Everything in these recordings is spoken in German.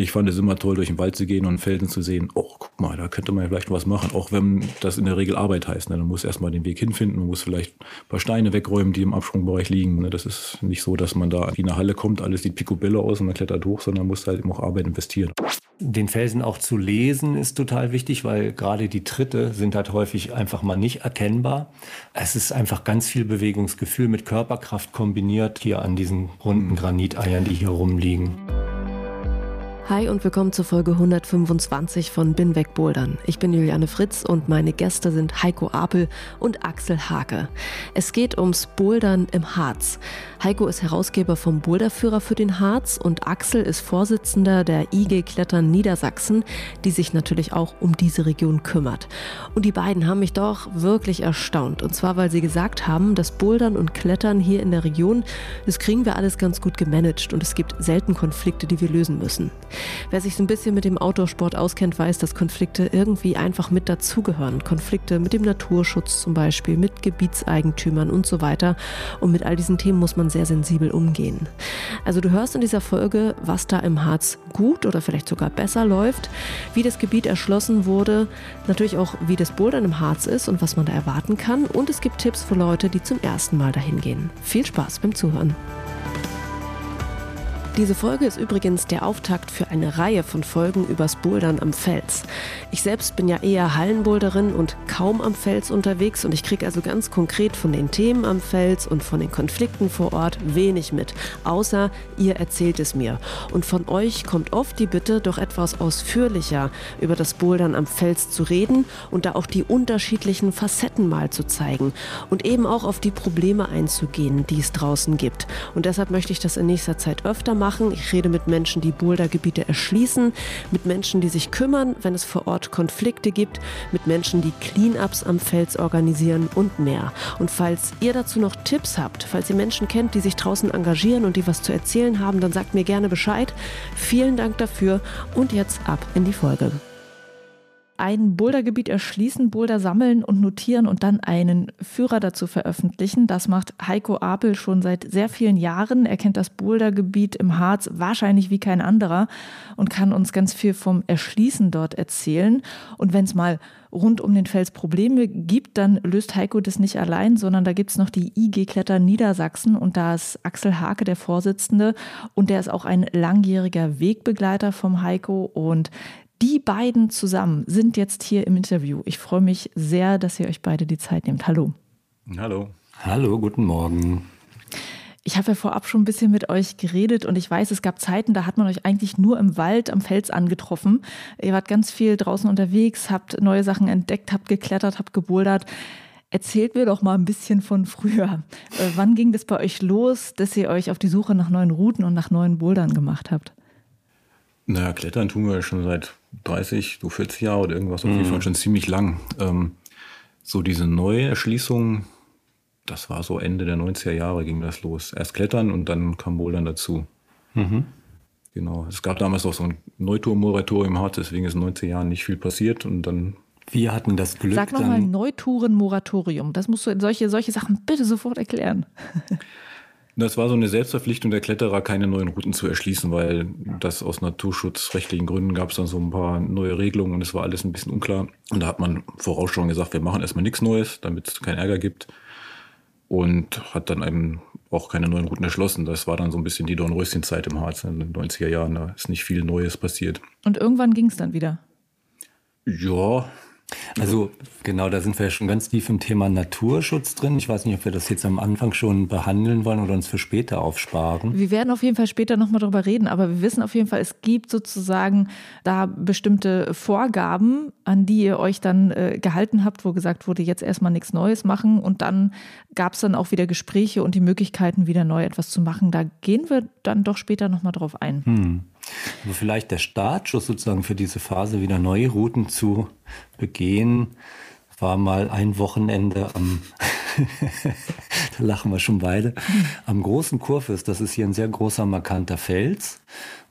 Ich fand es immer toll, durch den Wald zu gehen und Felsen zu sehen. Oh, guck mal, da könnte man ja vielleicht was machen. Auch wenn das in der Regel Arbeit heißt. Ne? Man muss erstmal den Weg hinfinden, man muss vielleicht ein paar Steine wegräumen, die im Absprungbereich liegen. Ne? Das ist nicht so, dass man da wie eine Halle kommt, alles sieht picobello aus und man klettert hoch, sondern man muss halt eben auch Arbeit investieren. Den Felsen auch zu lesen ist total wichtig, weil gerade die Tritte sind halt häufig einfach mal nicht erkennbar. Es ist einfach ganz viel Bewegungsgefühl mit Körperkraft kombiniert hier an diesen runden Graniteiern, die hier rumliegen. Hi und willkommen zur Folge 125 von Bin weg Bouldern. Ich bin Juliane Fritz und meine Gäste sind Heiko Apel und Axel Hake. Es geht ums Bouldern im Harz. Heiko ist Herausgeber vom Boulderführer für den Harz und Axel ist Vorsitzender der IG Klettern Niedersachsen, die sich natürlich auch um diese Region kümmert. Und die beiden haben mich doch wirklich erstaunt. Und zwar, weil sie gesagt haben, das Bouldern und Klettern hier in der Region, das kriegen wir alles ganz gut gemanagt und es gibt selten Konflikte, die wir lösen müssen. Wer sich so ein bisschen mit dem Outdoor-Sport auskennt, weiß, dass Konflikte irgendwie einfach mit dazugehören. Konflikte mit dem Naturschutz zum Beispiel, mit Gebietseigentümern und so weiter. Und mit all diesen Themen muss man sehr sensibel umgehen. Also du hörst in dieser Folge, was da im Harz gut oder vielleicht sogar besser läuft, wie das Gebiet erschlossen wurde, natürlich auch, wie das Bouldern im Harz ist und was man da erwarten kann. Und es gibt Tipps für Leute, die zum ersten Mal dahin gehen. Viel Spaß beim Zuhören. Diese Folge ist übrigens der Auftakt für eine Reihe von Folgen übers Bouldern am Fels. Ich selbst bin ja eher Hallenboulderin und kaum am Fels unterwegs und ich kriege also ganz konkret von den Themen am Fels und von den Konflikten vor Ort wenig mit, außer ihr erzählt es mir. Und von euch kommt oft die Bitte, doch etwas ausführlicher über das Bouldern am Fels zu reden und da auch die unterschiedlichen Facetten mal zu zeigen und eben auch auf die Probleme einzugehen, die es draußen gibt. Und deshalb möchte ich das in nächster Zeit öfter machen. Ich rede mit Menschen, die Bouldergebiete erschließen, mit Menschen, die sich kümmern, wenn es vor Ort Konflikte gibt, mit Menschen, die Cleanups am Fels organisieren und mehr. Und falls ihr dazu noch Tipps habt, falls ihr Menschen kennt, die sich draußen engagieren und die was zu erzählen haben, dann sagt mir gerne Bescheid. Vielen Dank dafür und jetzt ab in die Folge ein Bouldergebiet erschließen, Boulder sammeln und notieren und dann einen Führer dazu veröffentlichen. Das macht Heiko Apel schon seit sehr vielen Jahren. Er kennt das Bouldergebiet im Harz wahrscheinlich wie kein anderer und kann uns ganz viel vom Erschließen dort erzählen. Und wenn es mal rund um den Fels Probleme gibt, dann löst Heiko das nicht allein, sondern da gibt es noch die IG Kletter Niedersachsen und da ist Axel Hake der Vorsitzende und der ist auch ein langjähriger Wegbegleiter vom Heiko und die beiden zusammen sind jetzt hier im Interview. Ich freue mich sehr, dass ihr euch beide die Zeit nehmt. Hallo. Hallo. Hallo, guten Morgen. Ich habe ja vorab schon ein bisschen mit euch geredet und ich weiß, es gab Zeiten, da hat man euch eigentlich nur im Wald am Fels angetroffen. Ihr wart ganz viel draußen unterwegs, habt neue Sachen entdeckt, habt geklettert, habt gebouldert. Erzählt mir doch mal ein bisschen von früher. Äh, wann ging das bei euch los, dass ihr euch auf die Suche nach neuen Routen und nach neuen Bouldern gemacht habt? Naja, Klettern tun wir schon seit 30, so 40 Jahren oder irgendwas, auf jeden Fall mhm. schon ziemlich lang. Ähm, so diese neue Erschließung, das war so Ende der 90er Jahre ging das los. Erst Klettern und dann kam Bouldern dazu. Mhm. Genau. Es gab damals auch so ein Neutour-Moratorium hart, deswegen ist in 90 Jahren nicht viel passiert und dann wir hatten das Glück. Sag nochmal Neutouren-Moratorium. Das musst du solche, solche Sachen bitte sofort erklären. Das war so eine Selbstverpflichtung der Kletterer, keine neuen Routen zu erschließen, weil das aus naturschutzrechtlichen Gründen gab es dann so ein paar neue Regelungen und es war alles ein bisschen unklar. Und da hat man vorausschauend gesagt, wir machen erstmal nichts Neues, damit es keinen Ärger gibt. Und hat dann eben auch keine neuen Routen erschlossen. Das war dann so ein bisschen die Dornröschenzeit im Harz in den 90er Jahren. Da ist nicht viel Neues passiert. Und irgendwann ging es dann wieder? Ja, also genau, da sind wir ja schon ganz tief im Thema Naturschutz drin. Ich weiß nicht, ob wir das jetzt am Anfang schon behandeln wollen oder uns für später aufsparen. Wir werden auf jeden Fall später nochmal darüber reden, aber wir wissen auf jeden Fall, es gibt sozusagen da bestimmte Vorgaben, an die ihr euch dann äh, gehalten habt, wo gesagt wurde, jetzt erstmal nichts Neues machen und dann gab es dann auch wieder Gespräche und die Möglichkeiten, wieder neu etwas zu machen. Da gehen wir dann doch später nochmal drauf ein. Hm. Aber vielleicht der Startschuss sozusagen für diese Phase, wieder neue Routen zu begehen, war mal ein Wochenende am, da lachen wir schon beide, am großen Kurfürst. Das ist hier ein sehr großer, markanter Fels.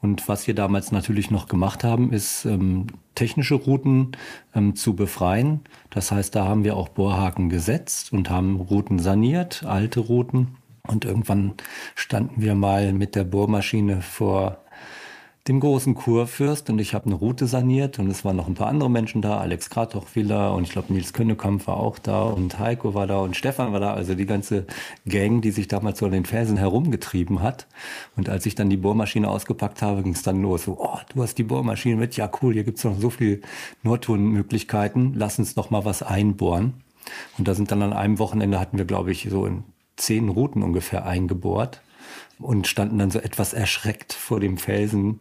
Und was wir damals natürlich noch gemacht haben, ist ähm, technische Routen ähm, zu befreien. Das heißt, da haben wir auch Bohrhaken gesetzt und haben Routen saniert, alte Routen. Und irgendwann standen wir mal mit der Bohrmaschine vor dem großen Kurfürst und ich habe eine Route saniert und es waren noch ein paar andere Menschen da, Alex Kratochwiller und ich glaube Nils Könnekamp war auch da und Heiko war da und Stefan war da, also die ganze Gang, die sich damals so an den Felsen herumgetrieben hat. Und als ich dann die Bohrmaschine ausgepackt habe, ging es dann los, so, oh, du hast die Bohrmaschine mit, ja cool, hier gibt's noch so viele Nordtonmöglichkeiten, lass uns doch mal was einbohren. Und da sind dann an einem Wochenende hatten wir, glaube ich, so in zehn Routen ungefähr eingebohrt und standen dann so etwas erschreckt vor dem Felsen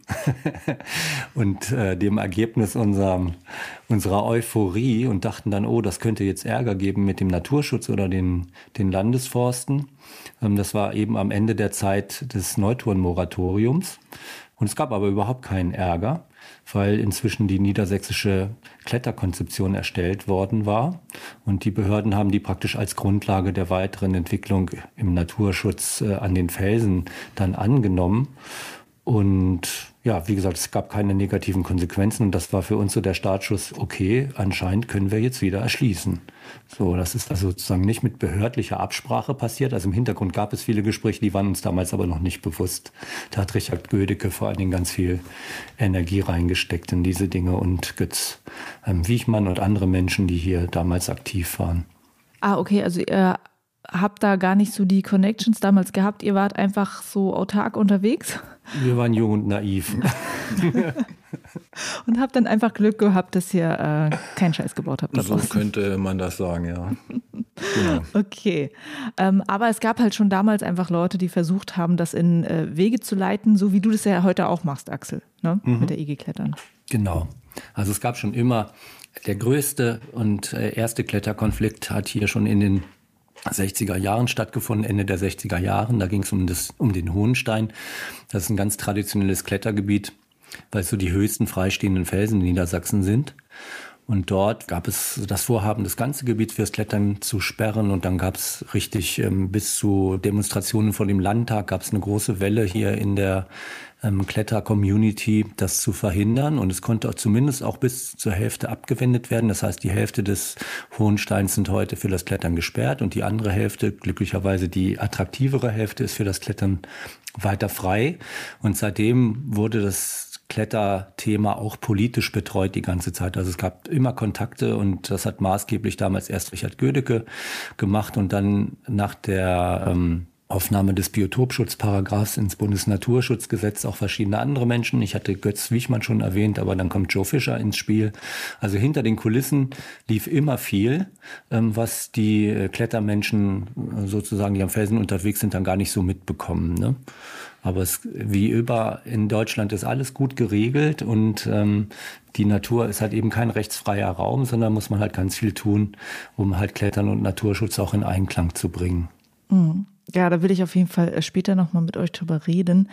und äh, dem Ergebnis unserer, unserer Euphorie und dachten dann, oh, das könnte jetzt Ärger geben mit dem Naturschutz oder den, den Landesforsten. Ähm, das war eben am Ende der Zeit des Neutourenmoratoriums. Und es gab aber überhaupt keinen Ärger weil inzwischen die niedersächsische Kletterkonzeption erstellt worden war. Und die Behörden haben die praktisch als Grundlage der weiteren Entwicklung im Naturschutz äh, an den Felsen dann angenommen. Und ja, wie gesagt, es gab keine negativen Konsequenzen und das war für uns so der Startschuss, okay, anscheinend können wir jetzt wieder erschließen. So, das ist also sozusagen nicht mit behördlicher Absprache passiert. Also im Hintergrund gab es viele Gespräche, die waren uns damals aber noch nicht bewusst. Da hat Richard Gödecke vor allen Dingen ganz viel Energie reingesteckt in diese Dinge und Götz ähm, Wiechmann und andere Menschen, die hier damals aktiv waren. Ah, okay, also ihr habt da gar nicht so die Connections damals gehabt. Ihr wart einfach so autark unterwegs. Wir waren jung und naiv. und habt dann einfach Glück gehabt, dass ihr äh, keinen Scheiß gebaut habt. So könnte man das sagen, ja. Genau. Okay. Ähm, aber es gab halt schon damals einfach Leute, die versucht haben, das in äh, Wege zu leiten, so wie du das ja heute auch machst, Axel, ne? Mhm. mit der IG-Klettern. Genau. Also es gab schon immer der größte und äh, erste Kletterkonflikt hat hier schon in den 60er Jahren stattgefunden, Ende der 60er Jahren. Da ging es um, um den Hohenstein. Das ist ein ganz traditionelles Klettergebiet, weil es so die höchsten freistehenden Felsen in Niedersachsen sind. Und dort gab es das Vorhaben, das ganze Gebiet fürs Klettern zu sperren. Und dann gab es richtig ähm, bis zu Demonstrationen vor dem Landtag, gab es eine große Welle hier in der ähm, Kletter-Community, das zu verhindern. Und es konnte zumindest auch bis zur Hälfte abgewendet werden. Das heißt, die Hälfte des Hohensteins sind heute für das Klettern gesperrt und die andere Hälfte, glücklicherweise die attraktivere Hälfte, ist für das Klettern weiter frei. Und seitdem wurde das Kletterthema auch politisch betreut die ganze Zeit. Also es gab immer Kontakte und das hat maßgeblich damals erst Richard Gödecke gemacht und dann nach der ähm, Aufnahme des Biotopschutzparagraphs ins Bundesnaturschutzgesetz auch verschiedene andere Menschen. Ich hatte Götz Wichmann schon erwähnt, aber dann kommt Joe Fischer ins Spiel. Also hinter den Kulissen lief immer viel, ähm, was die äh, Klettermenschen äh, sozusagen, die am Felsen unterwegs sind, dann gar nicht so mitbekommen. Ne? Aber es, wie über in Deutschland ist alles gut geregelt und ähm, die Natur ist halt eben kein rechtsfreier Raum, sondern muss man halt ganz viel tun, um halt Klettern und Naturschutz auch in Einklang zu bringen. Mhm. Ja, da will ich auf jeden Fall äh, später nochmal mit euch drüber reden.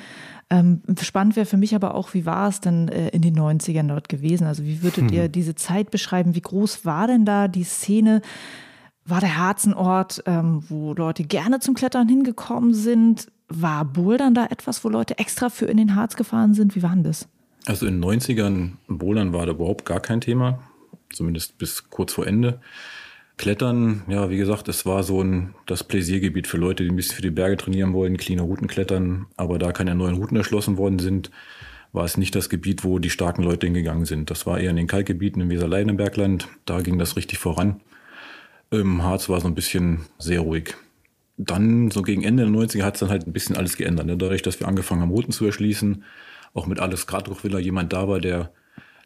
Ähm, spannend wäre für mich aber auch, wie war es denn äh, in den 90ern dort gewesen? Also wie würdet ihr hm. diese Zeit beschreiben? Wie groß war denn da die Szene? War der Herzenort, ähm, wo Leute gerne zum Klettern hingekommen sind? War Bouldern da etwas, wo Leute extra für in den Harz gefahren sind? Wie war denn das? Also in den 90ern Bouldern war da überhaupt gar kein Thema, zumindest bis kurz vor Ende. Klettern, ja, wie gesagt, es war so ein, das Pläsiergebiet für Leute, die ein bisschen für die Berge trainieren wollen, cleane Routen klettern. Aber da keine neuen Routen erschlossen worden sind, war es nicht das Gebiet, wo die starken Leute hingegangen sind. Das war eher in den Kalkgebieten im Weserleidenbergland. Da ging das richtig voran. Im Harz war so ein bisschen sehr ruhig. Dann, so gegen Ende der 90er, hat es dann halt ein bisschen alles geändert. Ne? Dadurch, dass wir angefangen haben, Routen zu erschließen, auch mit alles Gradruchvilla jemand da war, der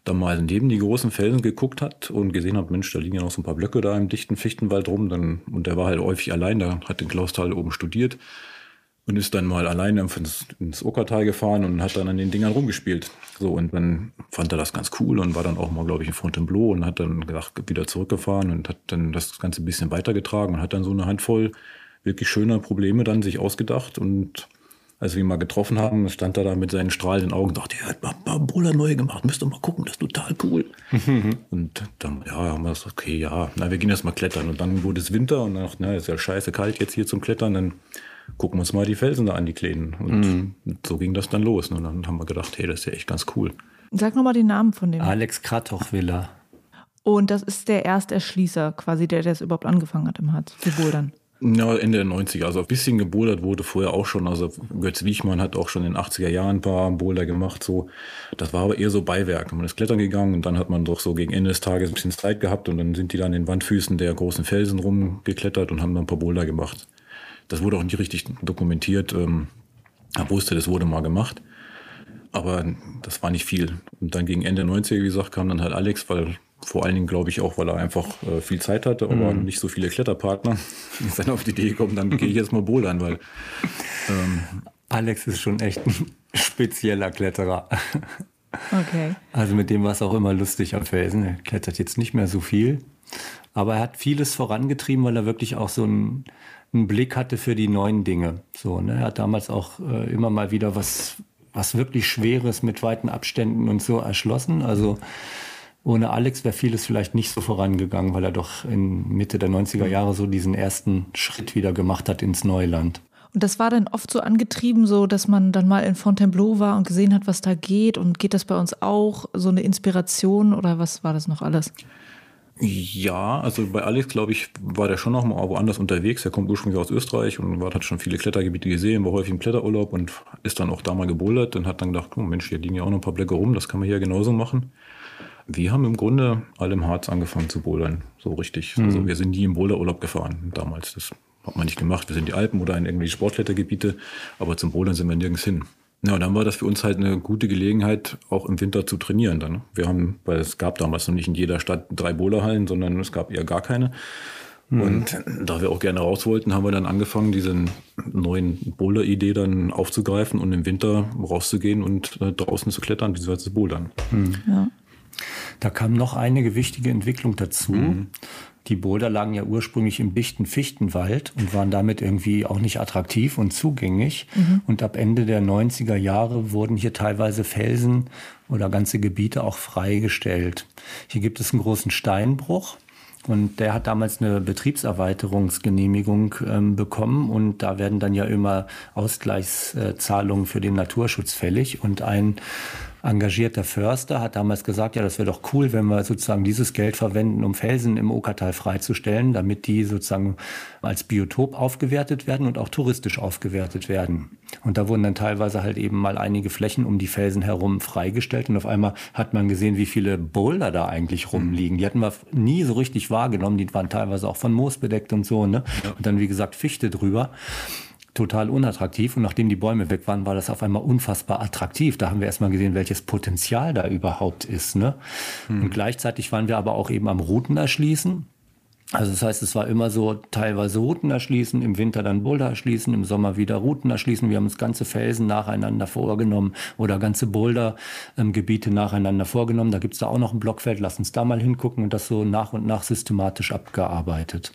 dann mal neben die großen Felsen geguckt hat und gesehen hat, Mensch, da liegen ja noch so ein paar Blöcke da im dichten Fichtenwald rum. Dann, und der war halt häufig allein, da hat den Klausthal oben studiert und ist dann mal allein ins, ins Ockertal gefahren und hat dann an den Dingern rumgespielt. So, und dann fand er das ganz cool und war dann auch mal, glaube ich, in Fontainebleau und hat dann gedacht, wieder zurückgefahren und hat dann das Ganze ein bisschen weitergetragen und hat dann so eine Handvoll wirklich schöner Probleme dann sich ausgedacht und als wir ihn mal getroffen haben, stand er da mit seinen strahlenden Augen und dachte, er hat mal Bruder neu gemacht, müsst ihr mal gucken, das ist total cool. und dann, ja, haben wir gesagt, okay, ja, na, wir gehen erst mal klettern. Und dann wurde es Winter und dann dachte, na, ist ja scheiße kalt jetzt hier zum Klettern, dann gucken wir uns mal die Felsen da an, die Kleinen. Und mhm. so ging das dann los. Und dann haben wir gedacht, hey, das ist ja echt ganz cool. Sag nochmal den Namen von dem. Alex Kratochwiller. Und das ist der Ersterschließer, quasi der, der es überhaupt angefangen hat im Harz zu bouldern. Ja, Ende der 90er. Also ein bisschen gebouldert wurde vorher auch schon. Also Götz Wiechmann hat auch schon in den 80er Jahren ein paar Boulder gemacht. So. Das war aber eher so Beiwerk. Man ist klettern gegangen und dann hat man doch so gegen Ende des Tages ein bisschen Zeit gehabt und dann sind die dann in den Wandfüßen der großen Felsen rumgeklettert und haben dann ein paar Boulder gemacht. Das wurde auch nicht richtig dokumentiert. Ähm, er wusste, das wurde mal gemacht. Aber das war nicht viel. Und dann gegen Ende 90er, wie gesagt, kam dann halt Alex, weil vor allen Dingen, glaube ich, auch, weil er einfach äh, viel Zeit hatte, aber mhm. nicht so viele Kletterpartner. Ist dann auf die Idee gekommen, dann gehe ich jetzt mal bouldern, weil. Ähm, Alex ist schon echt ein spezieller Kletterer. Okay. Also mit dem war es auch immer lustig am Felsen. Er klettert jetzt nicht mehr so viel, aber er hat vieles vorangetrieben, weil er wirklich auch so einen, einen Blick hatte für die neuen Dinge. So, ne? Er hat damals auch äh, immer mal wieder was, was wirklich Schweres mit weiten Abständen und so erschlossen. Also ohne Alex wäre vieles vielleicht nicht so vorangegangen, weil er doch in Mitte der 90er Jahre so diesen ersten Schritt wieder gemacht hat ins Neuland. Und das war dann oft so angetrieben, so dass man dann mal in Fontainebleau war und gesehen hat, was da geht. Und geht das bei uns auch? So eine Inspiration oder was war das noch alles? Ja, also bei Alex, glaube ich, war der schon noch mal woanders unterwegs. Er kommt ursprünglich aus Österreich und hat schon viele Klettergebiete gesehen, war häufig im Kletterurlaub und ist dann auch da mal gebouldert und hat dann gedacht, oh Mensch, hier liegen ja auch noch ein paar Blöcke rum, das kann man hier genauso machen. Wir haben im Grunde alle im Harz angefangen zu bouldern, so richtig. Mhm. Also wir sind nie im Boulderurlaub gefahren damals. Das hat man nicht gemacht. Wir sind in die Alpen oder in irgendwelche Sportklettergebiete, aber zum Bouldern sind wir nirgends hin. Ja, und dann war das für uns halt eine gute Gelegenheit, auch im Winter zu trainieren dann. Wir haben, weil es gab damals noch nicht in jeder Stadt drei Boulderhallen, sondern es gab eher gar keine. Mhm. Und da wir auch gerne raus wollten, haben wir dann angefangen, diese neuen Boulder-Idee dann aufzugreifen und im Winter rauszugehen und äh, draußen zu klettern, beziehungsweise zu bouldern. Mhm. Ja. Da kam noch eine wichtige Entwicklung dazu. Mhm. Die Boulder lagen ja ursprünglich im dichten Fichtenwald und waren damit irgendwie auch nicht attraktiv und zugänglich. Mhm. Und ab Ende der 90er Jahre wurden hier teilweise Felsen oder ganze Gebiete auch freigestellt. Hier gibt es einen großen Steinbruch. Und der hat damals eine Betriebserweiterungsgenehmigung ähm, bekommen und da werden dann ja immer Ausgleichszahlungen für den Naturschutz fällig. Und ein engagierter Förster hat damals gesagt, ja, das wäre doch cool, wenn wir sozusagen dieses Geld verwenden, um Felsen im Okertal freizustellen, damit die sozusagen als Biotop aufgewertet werden und auch touristisch aufgewertet werden. Und da wurden dann teilweise halt eben mal einige Flächen um die Felsen herum freigestellt und auf einmal hat man gesehen, wie viele Boulder da eigentlich rumliegen. Die hatten wir nie so richtig wahrgenommen, die waren teilweise auch von Moos bedeckt und so, ne? Und dann, wie gesagt, Fichte drüber total unattraktiv. Und nachdem die Bäume weg waren, war das auf einmal unfassbar attraktiv. Da haben wir erstmal gesehen, welches Potenzial da überhaupt ist. Ne? Hm. Und gleichzeitig waren wir aber auch eben am Routen erschließen. Also das heißt, es war immer so teilweise Routen erschließen, im Winter dann Boulder erschließen, im Sommer wieder Routen erschließen. Wir haben uns ganze Felsen nacheinander vorgenommen oder ganze Boulder-Gebiete nacheinander vorgenommen. Da gibt's da auch noch ein Blockfeld, lass uns da mal hingucken und das so nach und nach systematisch abgearbeitet.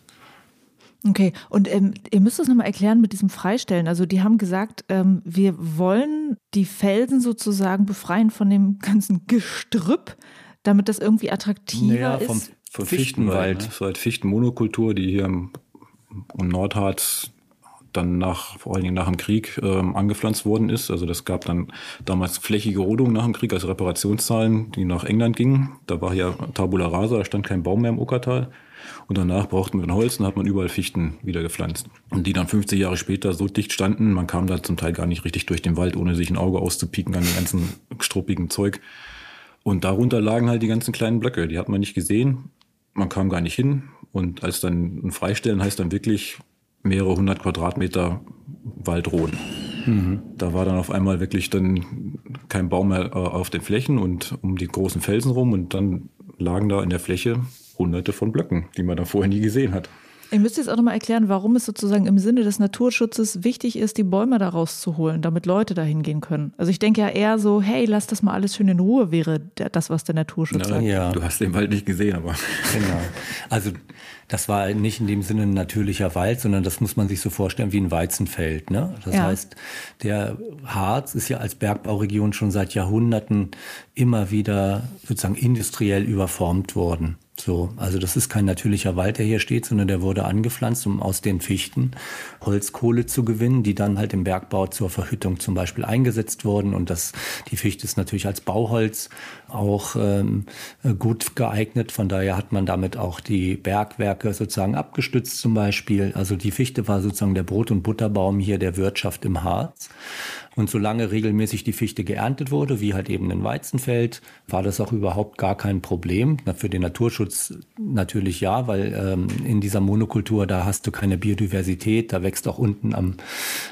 Okay, und ähm, ihr müsst es nochmal erklären mit diesem Freistellen. Also die haben gesagt, ähm, wir wollen die Felsen sozusagen befreien von dem ganzen Gestrüpp, damit das irgendwie attraktiver naja, vom, ist. Vom Fichtenwald. Das war halt Fichtenmonokultur, die hier im, im Nordharz dann nach, vor allen Dingen nach dem Krieg ähm, angepflanzt worden ist. Also das gab dann damals flächige Rodung nach dem Krieg als Reparationszahlen, die nach England gingen. Da war ja Tabula rasa, da stand kein Baum mehr im Uckertal. Und danach brauchten wir ein Holz und hat man überall Fichten wieder gepflanzt. Und die dann 50 Jahre später so dicht standen, man kam da zum Teil gar nicht richtig durch den Wald, ohne sich ein Auge auszupieken an dem ganzen struppigen Zeug. Und darunter lagen halt die ganzen kleinen Blöcke. Die hat man nicht gesehen. Man kam gar nicht hin. Und als dann ein Freistellen heißt dann wirklich mehrere hundert Quadratmeter Waldroden. Mhm. Da war dann auf einmal wirklich dann kein Baum mehr äh, auf den Flächen und um die großen Felsen rum und dann lagen da in der Fläche hunderte von Blöcken, die man da vorher nie gesehen hat. Ihr müsst jetzt auch nochmal erklären, warum es sozusagen im Sinne des Naturschutzes wichtig ist, die Bäume da rauszuholen, damit Leute dahin gehen können. Also ich denke ja eher so, hey, lass das mal alles schön in Ruhe, wäre das, was der Naturschutz Na, sagt. Ja. Du hast den Wald nicht gesehen, aber. Genau. Also das war nicht in dem Sinne ein natürlicher Wald, sondern das muss man sich so vorstellen wie ein Weizenfeld. Ne? Das ja. heißt, der Harz ist ja als Bergbauregion schon seit Jahrhunderten immer wieder sozusagen industriell überformt worden. So, also das ist kein natürlicher Wald, der hier steht, sondern der wurde angepflanzt, um aus den Fichten Holzkohle zu gewinnen, die dann halt im Bergbau zur Verhüttung zum Beispiel eingesetzt wurden. Und das, die Fichte ist natürlich als Bauholz auch ähm, gut geeignet. Von daher hat man damit auch die Bergwerke sozusagen abgestützt zum Beispiel. Also die Fichte war sozusagen der Brot- und Butterbaum hier der Wirtschaft im Harz. Und solange regelmäßig die Fichte geerntet wurde, wie halt eben ein Weizenfeld, war das auch überhaupt gar kein Problem. Für den Naturschutz natürlich ja, weil ähm, in dieser Monokultur, da hast du keine Biodiversität, da wächst auch unten am,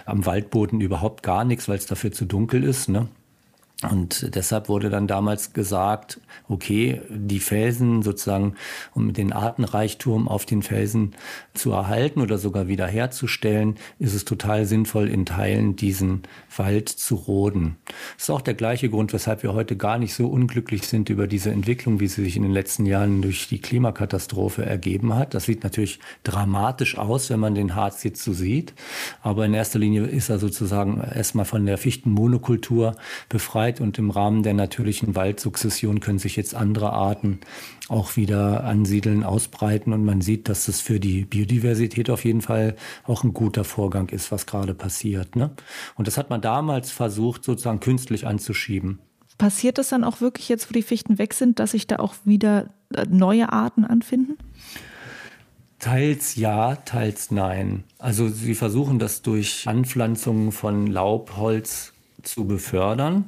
am Waldboden überhaupt gar nichts, weil es dafür zu dunkel ist. Ne? Und deshalb wurde dann damals gesagt, okay, die Felsen sozusagen, um den Artenreichtum auf den Felsen zu erhalten oder sogar wiederherzustellen, ist es total sinnvoll, in Teilen diesen Wald zu roden. Das ist auch der gleiche Grund, weshalb wir heute gar nicht so unglücklich sind über diese Entwicklung, wie sie sich in den letzten Jahren durch die Klimakatastrophe ergeben hat. Das sieht natürlich dramatisch aus, wenn man den Harz jetzt so sieht. Aber in erster Linie ist er sozusagen erstmal von der Fichtenmonokultur befreit Zeit und im Rahmen der natürlichen Waldsukzession können sich jetzt andere Arten auch wieder ansiedeln, ausbreiten und man sieht, dass das für die Biodiversität auf jeden Fall auch ein guter Vorgang ist, was gerade passiert. Ne? Und das hat man damals versucht, sozusagen künstlich anzuschieben. Passiert das dann auch wirklich jetzt, wo die Fichten weg sind, dass sich da auch wieder äh, neue Arten anfinden? Teils ja, teils nein. Also sie versuchen das durch Anpflanzungen von Laub, Holz, zu befördern.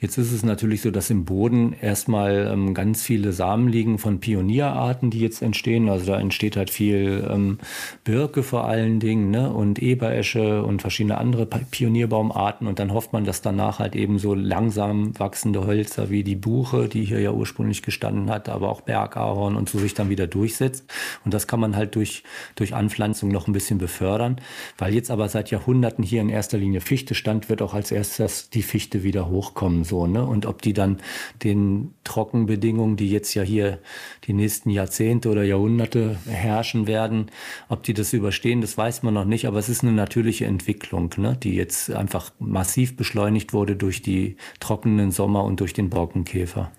Jetzt ist es natürlich so, dass im Boden erstmal ähm, ganz viele Samen liegen von Pionierarten, die jetzt entstehen. Also da entsteht halt viel ähm, Birke vor allen Dingen ne? und Eberesche und verschiedene andere Pionierbaumarten. Und dann hofft man, dass danach halt eben so langsam wachsende Hölzer wie die Buche, die hier ja ursprünglich gestanden hat, aber auch Bergahorn und so sich dann wieder durchsetzt. Und das kann man halt durch, durch Anpflanzung noch ein bisschen befördern. Weil jetzt aber seit Jahrhunderten hier in erster Linie Fichte stand, wird auch als erstes die Fichte wieder hochkommen, so, ne? Und ob die dann den Trockenbedingungen, die jetzt ja hier die nächsten Jahrzehnte oder Jahrhunderte herrschen werden, ob die das überstehen, das weiß man noch nicht, aber es ist eine natürliche Entwicklung, ne? Die jetzt einfach massiv beschleunigt wurde durch die trockenen Sommer und durch den Borkenkäfer.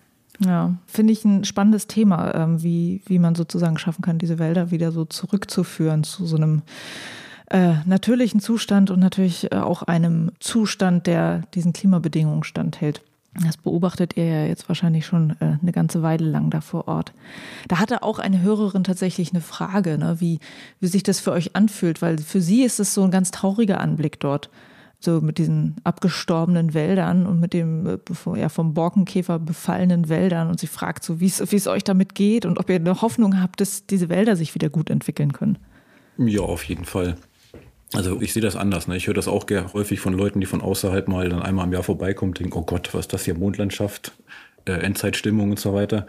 Ja, finde ich ein spannendes Thema, ähm, wie, wie man sozusagen schaffen kann, diese Wälder wieder so zurückzuführen zu so einem äh, natürlichen Zustand und natürlich äh, auch einem Zustand, der diesen Klimabedingungen standhält. Das beobachtet ihr ja jetzt wahrscheinlich schon äh, eine ganze Weile lang da vor Ort. Da hatte auch eine Hörerin tatsächlich eine Frage, ne, wie, wie sich das für euch anfühlt, weil für sie ist es so ein ganz trauriger Anblick dort. So mit diesen abgestorbenen Wäldern und mit dem äh, ja, vom Borkenkäfer befallenen Wäldern. Und sie fragt so, wie es euch damit geht und ob ihr eine Hoffnung habt, dass diese Wälder sich wieder gut entwickeln können. Ja, auf jeden Fall. Also ich sehe das anders. Ne? Ich höre das auch häufig von Leuten, die von außerhalb mal dann einmal im Jahr vorbeikommen, denken, oh Gott, was ist das hier, Mondlandschaft, äh, Endzeitstimmung und so weiter.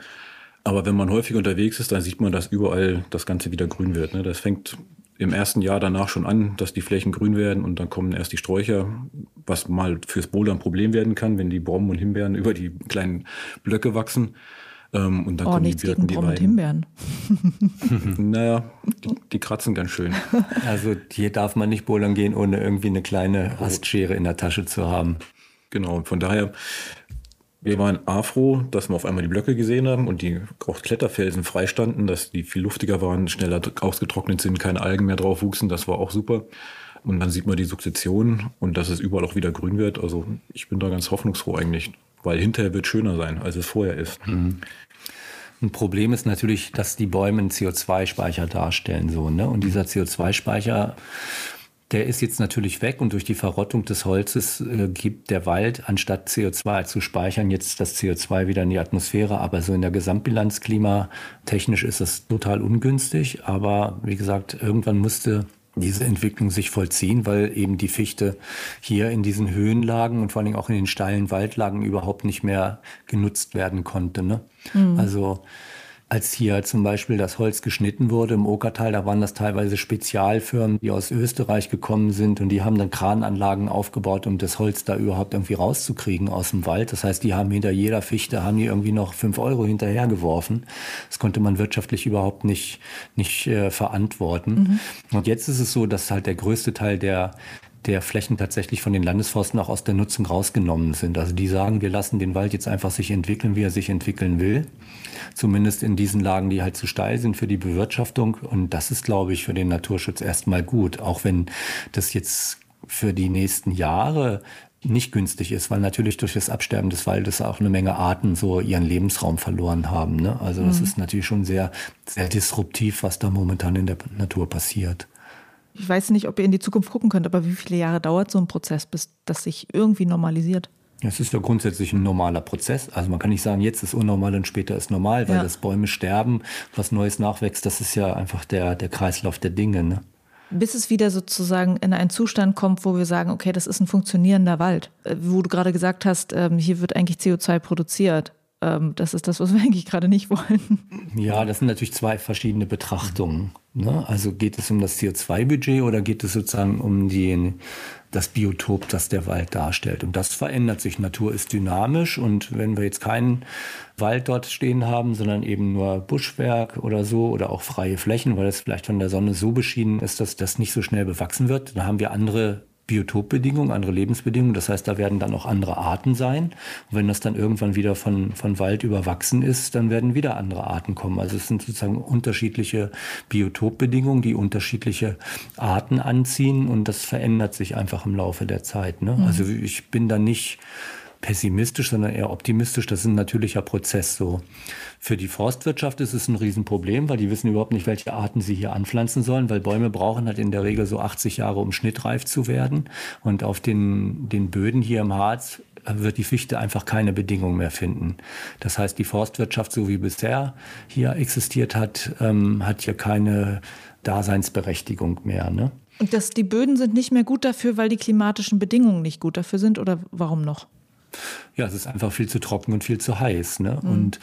Aber wenn man häufig unterwegs ist, dann sieht man, dass überall das Ganze wieder grün wird. Ne? Das fängt im ersten Jahr danach schon an, dass die Flächen grün werden und dann kommen erst die Sträucher, was mal fürs Boulder ein Problem werden kann, wenn die Brommen und Himbeeren über die kleinen Blöcke wachsen. Ähm, und dann oh, kommen nichts die Birken, gegen die und Himbeeren. naja, die, die, kratzen ganz schön. Also hier darf man nicht bouldern gehen, ohne irgendwie eine kleine Astschere in der Tasche zu haben. Genau, von daher, wir waren A froh, dass wir auf einmal die Blöcke gesehen haben und die auch Kletterfelsen freistanden, dass die viel luftiger waren, schneller ausgetrocknet sind, keine Algen mehr drauf wuchsen, das war auch super. Und dann sieht man die Sukzession und dass es überall auch wieder grün wird. Also ich bin da ganz hoffnungsfroh eigentlich weil hinterher wird schöner sein, als es vorher ist. Mhm. Ein Problem ist natürlich, dass die Bäume einen CO2-Speicher darstellen, so, ne? Und dieser CO2-Speicher, der ist jetzt natürlich weg und durch die Verrottung des Holzes äh, gibt der Wald, anstatt CO2 zu speichern, jetzt das CO2 wieder in die Atmosphäre. Aber so in der Gesamtbilanz klimatechnisch ist das total ungünstig. Aber wie gesagt, irgendwann musste diese Entwicklung sich vollziehen, weil eben die Fichte hier in diesen Höhenlagen und vor allem auch in den steilen Waldlagen überhaupt nicht mehr genutzt werden konnte. Ne? Mhm. Also als hier zum Beispiel das Holz geschnitten wurde im Okertal, da waren das teilweise Spezialfirmen, die aus Österreich gekommen sind und die haben dann Krananlagen aufgebaut, um das Holz da überhaupt irgendwie rauszukriegen aus dem Wald. Das heißt, die haben hinter jeder Fichte, haben die irgendwie noch fünf Euro hinterhergeworfen. Das konnte man wirtschaftlich überhaupt nicht, nicht äh, verantworten. Mhm. Und jetzt ist es so, dass halt der größte Teil der, der Flächen tatsächlich von den Landesforsten auch aus der Nutzung rausgenommen sind. Also die sagen, wir lassen den Wald jetzt einfach sich entwickeln, wie er sich entwickeln will. Zumindest in diesen Lagen, die halt zu steil sind für die Bewirtschaftung. Und das ist, glaube ich, für den Naturschutz erstmal gut. Auch wenn das jetzt für die nächsten Jahre nicht günstig ist, weil natürlich durch das Absterben des Waldes auch eine Menge Arten so ihren Lebensraum verloren haben. Ne? Also das mhm. ist natürlich schon sehr, sehr disruptiv, was da momentan in der Natur passiert ich weiß nicht, ob ihr in die Zukunft gucken könnt, aber wie viele Jahre dauert so ein Prozess, bis das sich irgendwie normalisiert? Es ist ja grundsätzlich ein normaler Prozess. Also man kann nicht sagen, jetzt ist unnormal und später ist normal, weil ja. das Bäume sterben, was Neues nachwächst, das ist ja einfach der, der Kreislauf der Dinge. Ne? Bis es wieder sozusagen in einen Zustand kommt, wo wir sagen, okay, das ist ein funktionierender Wald. Äh, wo du gerade gesagt hast, ähm, hier wird eigentlich CO2 produziert. Ähm, das ist das, was wir eigentlich gerade nicht wollen. Ja, das sind natürlich zwei verschiedene Betrachtungen. Ne? Also geht es um das CO2-Budget oder geht es sozusagen um die, das Biotop, das der Wald darstellt? Und das verändert sich. Natur ist dynamisch und wenn wir jetzt keinen Wald dort stehen haben, sondern eben nur Buschwerk oder so oder auch freie Flächen, weil es vielleicht von der Sonne so beschienen ist, dass das nicht so schnell bewachsen wird, dann haben wir andere Biotopbedingungen, andere Lebensbedingungen. Das heißt, da werden dann auch andere Arten sein. Und wenn das dann irgendwann wieder von, von Wald überwachsen ist, dann werden wieder andere Arten kommen. Also es sind sozusagen unterschiedliche Biotopbedingungen, die unterschiedliche Arten anziehen und das verändert sich einfach im Laufe der Zeit. Ne? Mhm. Also ich bin da nicht pessimistisch, sondern eher optimistisch. Das ist ein natürlicher Prozess so. Für die Forstwirtschaft ist es ein Riesenproblem, weil die wissen überhaupt nicht, welche Arten sie hier anpflanzen sollen, weil Bäume brauchen halt in der Regel so 80 Jahre, um schnittreif zu werden. Und auf den, den Böden hier im Harz wird die Fichte einfach keine Bedingungen mehr finden. Das heißt, die Forstwirtschaft, so wie bisher hier existiert hat, ähm, hat hier keine Daseinsberechtigung mehr. Ne? Und dass die Böden sind nicht mehr gut dafür, weil die klimatischen Bedingungen nicht gut dafür sind oder warum noch? Ja, es ist einfach viel zu trocken und viel zu heiß. Ne? Mhm. Und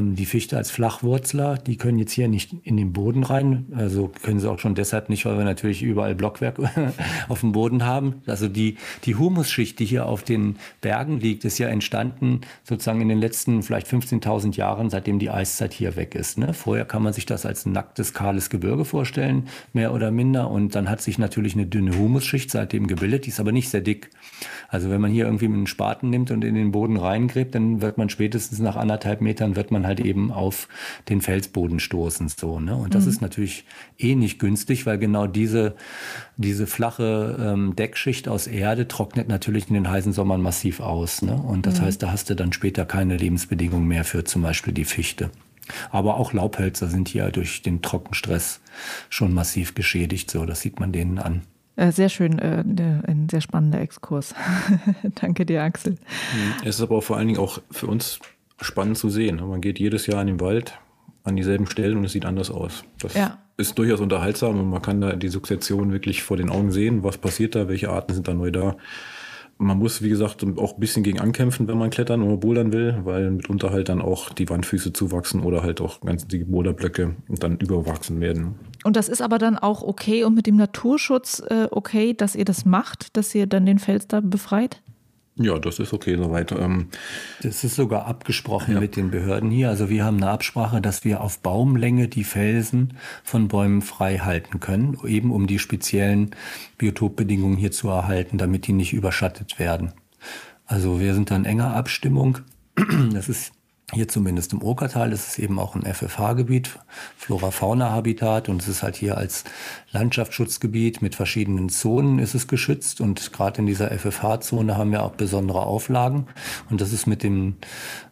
die Fichte als Flachwurzler, die können jetzt hier nicht in den Boden rein. Also können sie auch schon deshalb nicht, weil wir natürlich überall Blockwerk auf dem Boden haben. Also die, die Humusschicht, die hier auf den Bergen liegt, ist ja entstanden sozusagen in den letzten vielleicht 15.000 Jahren, seitdem die Eiszeit hier weg ist. Ne? Vorher kann man sich das als nacktes, kahles Gebirge vorstellen, mehr oder minder. Und dann hat sich natürlich eine dünne Humusschicht seitdem gebildet, die ist aber nicht sehr dick. Also wenn man hier irgendwie einen Spaten nimmt und in den Boden reingräbt, dann wird man spätestens nach anderthalb Metern wird man halt eben auf den Felsboden stoßen, so, ne? Und das mhm. ist natürlich eh nicht günstig, weil genau diese, diese flache ähm, Deckschicht aus Erde trocknet natürlich in den heißen Sommern massiv aus, ne? Und das mhm. heißt, da hast du dann später keine Lebensbedingungen mehr für zum Beispiel die Fichte. Aber auch Laubhölzer sind hier durch den Trockenstress schon massiv geschädigt, so, das sieht man denen an. Äh, sehr schön, äh, ein sehr spannender Exkurs. Danke dir, Axel. Mhm. Es ist aber auch vor allen Dingen auch für uns spannend zu sehen. Man geht jedes Jahr in den Wald an dieselben Stellen und es sieht anders aus. Das ja. ist durchaus unterhaltsam und man kann da die Sukzession wirklich vor den Augen sehen, was passiert da, welche Arten sind da neu da. Man muss, wie gesagt, auch ein bisschen gegen ankämpfen, wenn man klettern oder bouldern will, weil mitunter halt dann auch die Wandfüße zuwachsen oder halt auch ganz die Boulderblöcke dann überwachsen werden. Und das ist aber dann auch okay und mit dem Naturschutz äh, okay, dass ihr das macht, dass ihr dann den Fels da befreit? Ja, das ist okay soweit. Ähm, das ist sogar abgesprochen ja. mit den Behörden hier. Also wir haben eine Absprache, dass wir auf Baumlänge die Felsen von Bäumen frei halten können, eben um die speziellen Biotopbedingungen hier zu erhalten, damit die nicht überschattet werden. Also wir sind da in enger Abstimmung. Das ist hier zumindest im Okertal ist es eben auch ein FFH-Gebiet, Flora-Fauna-Habitat. Und es ist halt hier als Landschaftsschutzgebiet mit verschiedenen Zonen ist es geschützt. Und gerade in dieser FFH-Zone haben wir auch besondere Auflagen. Und das ist mit den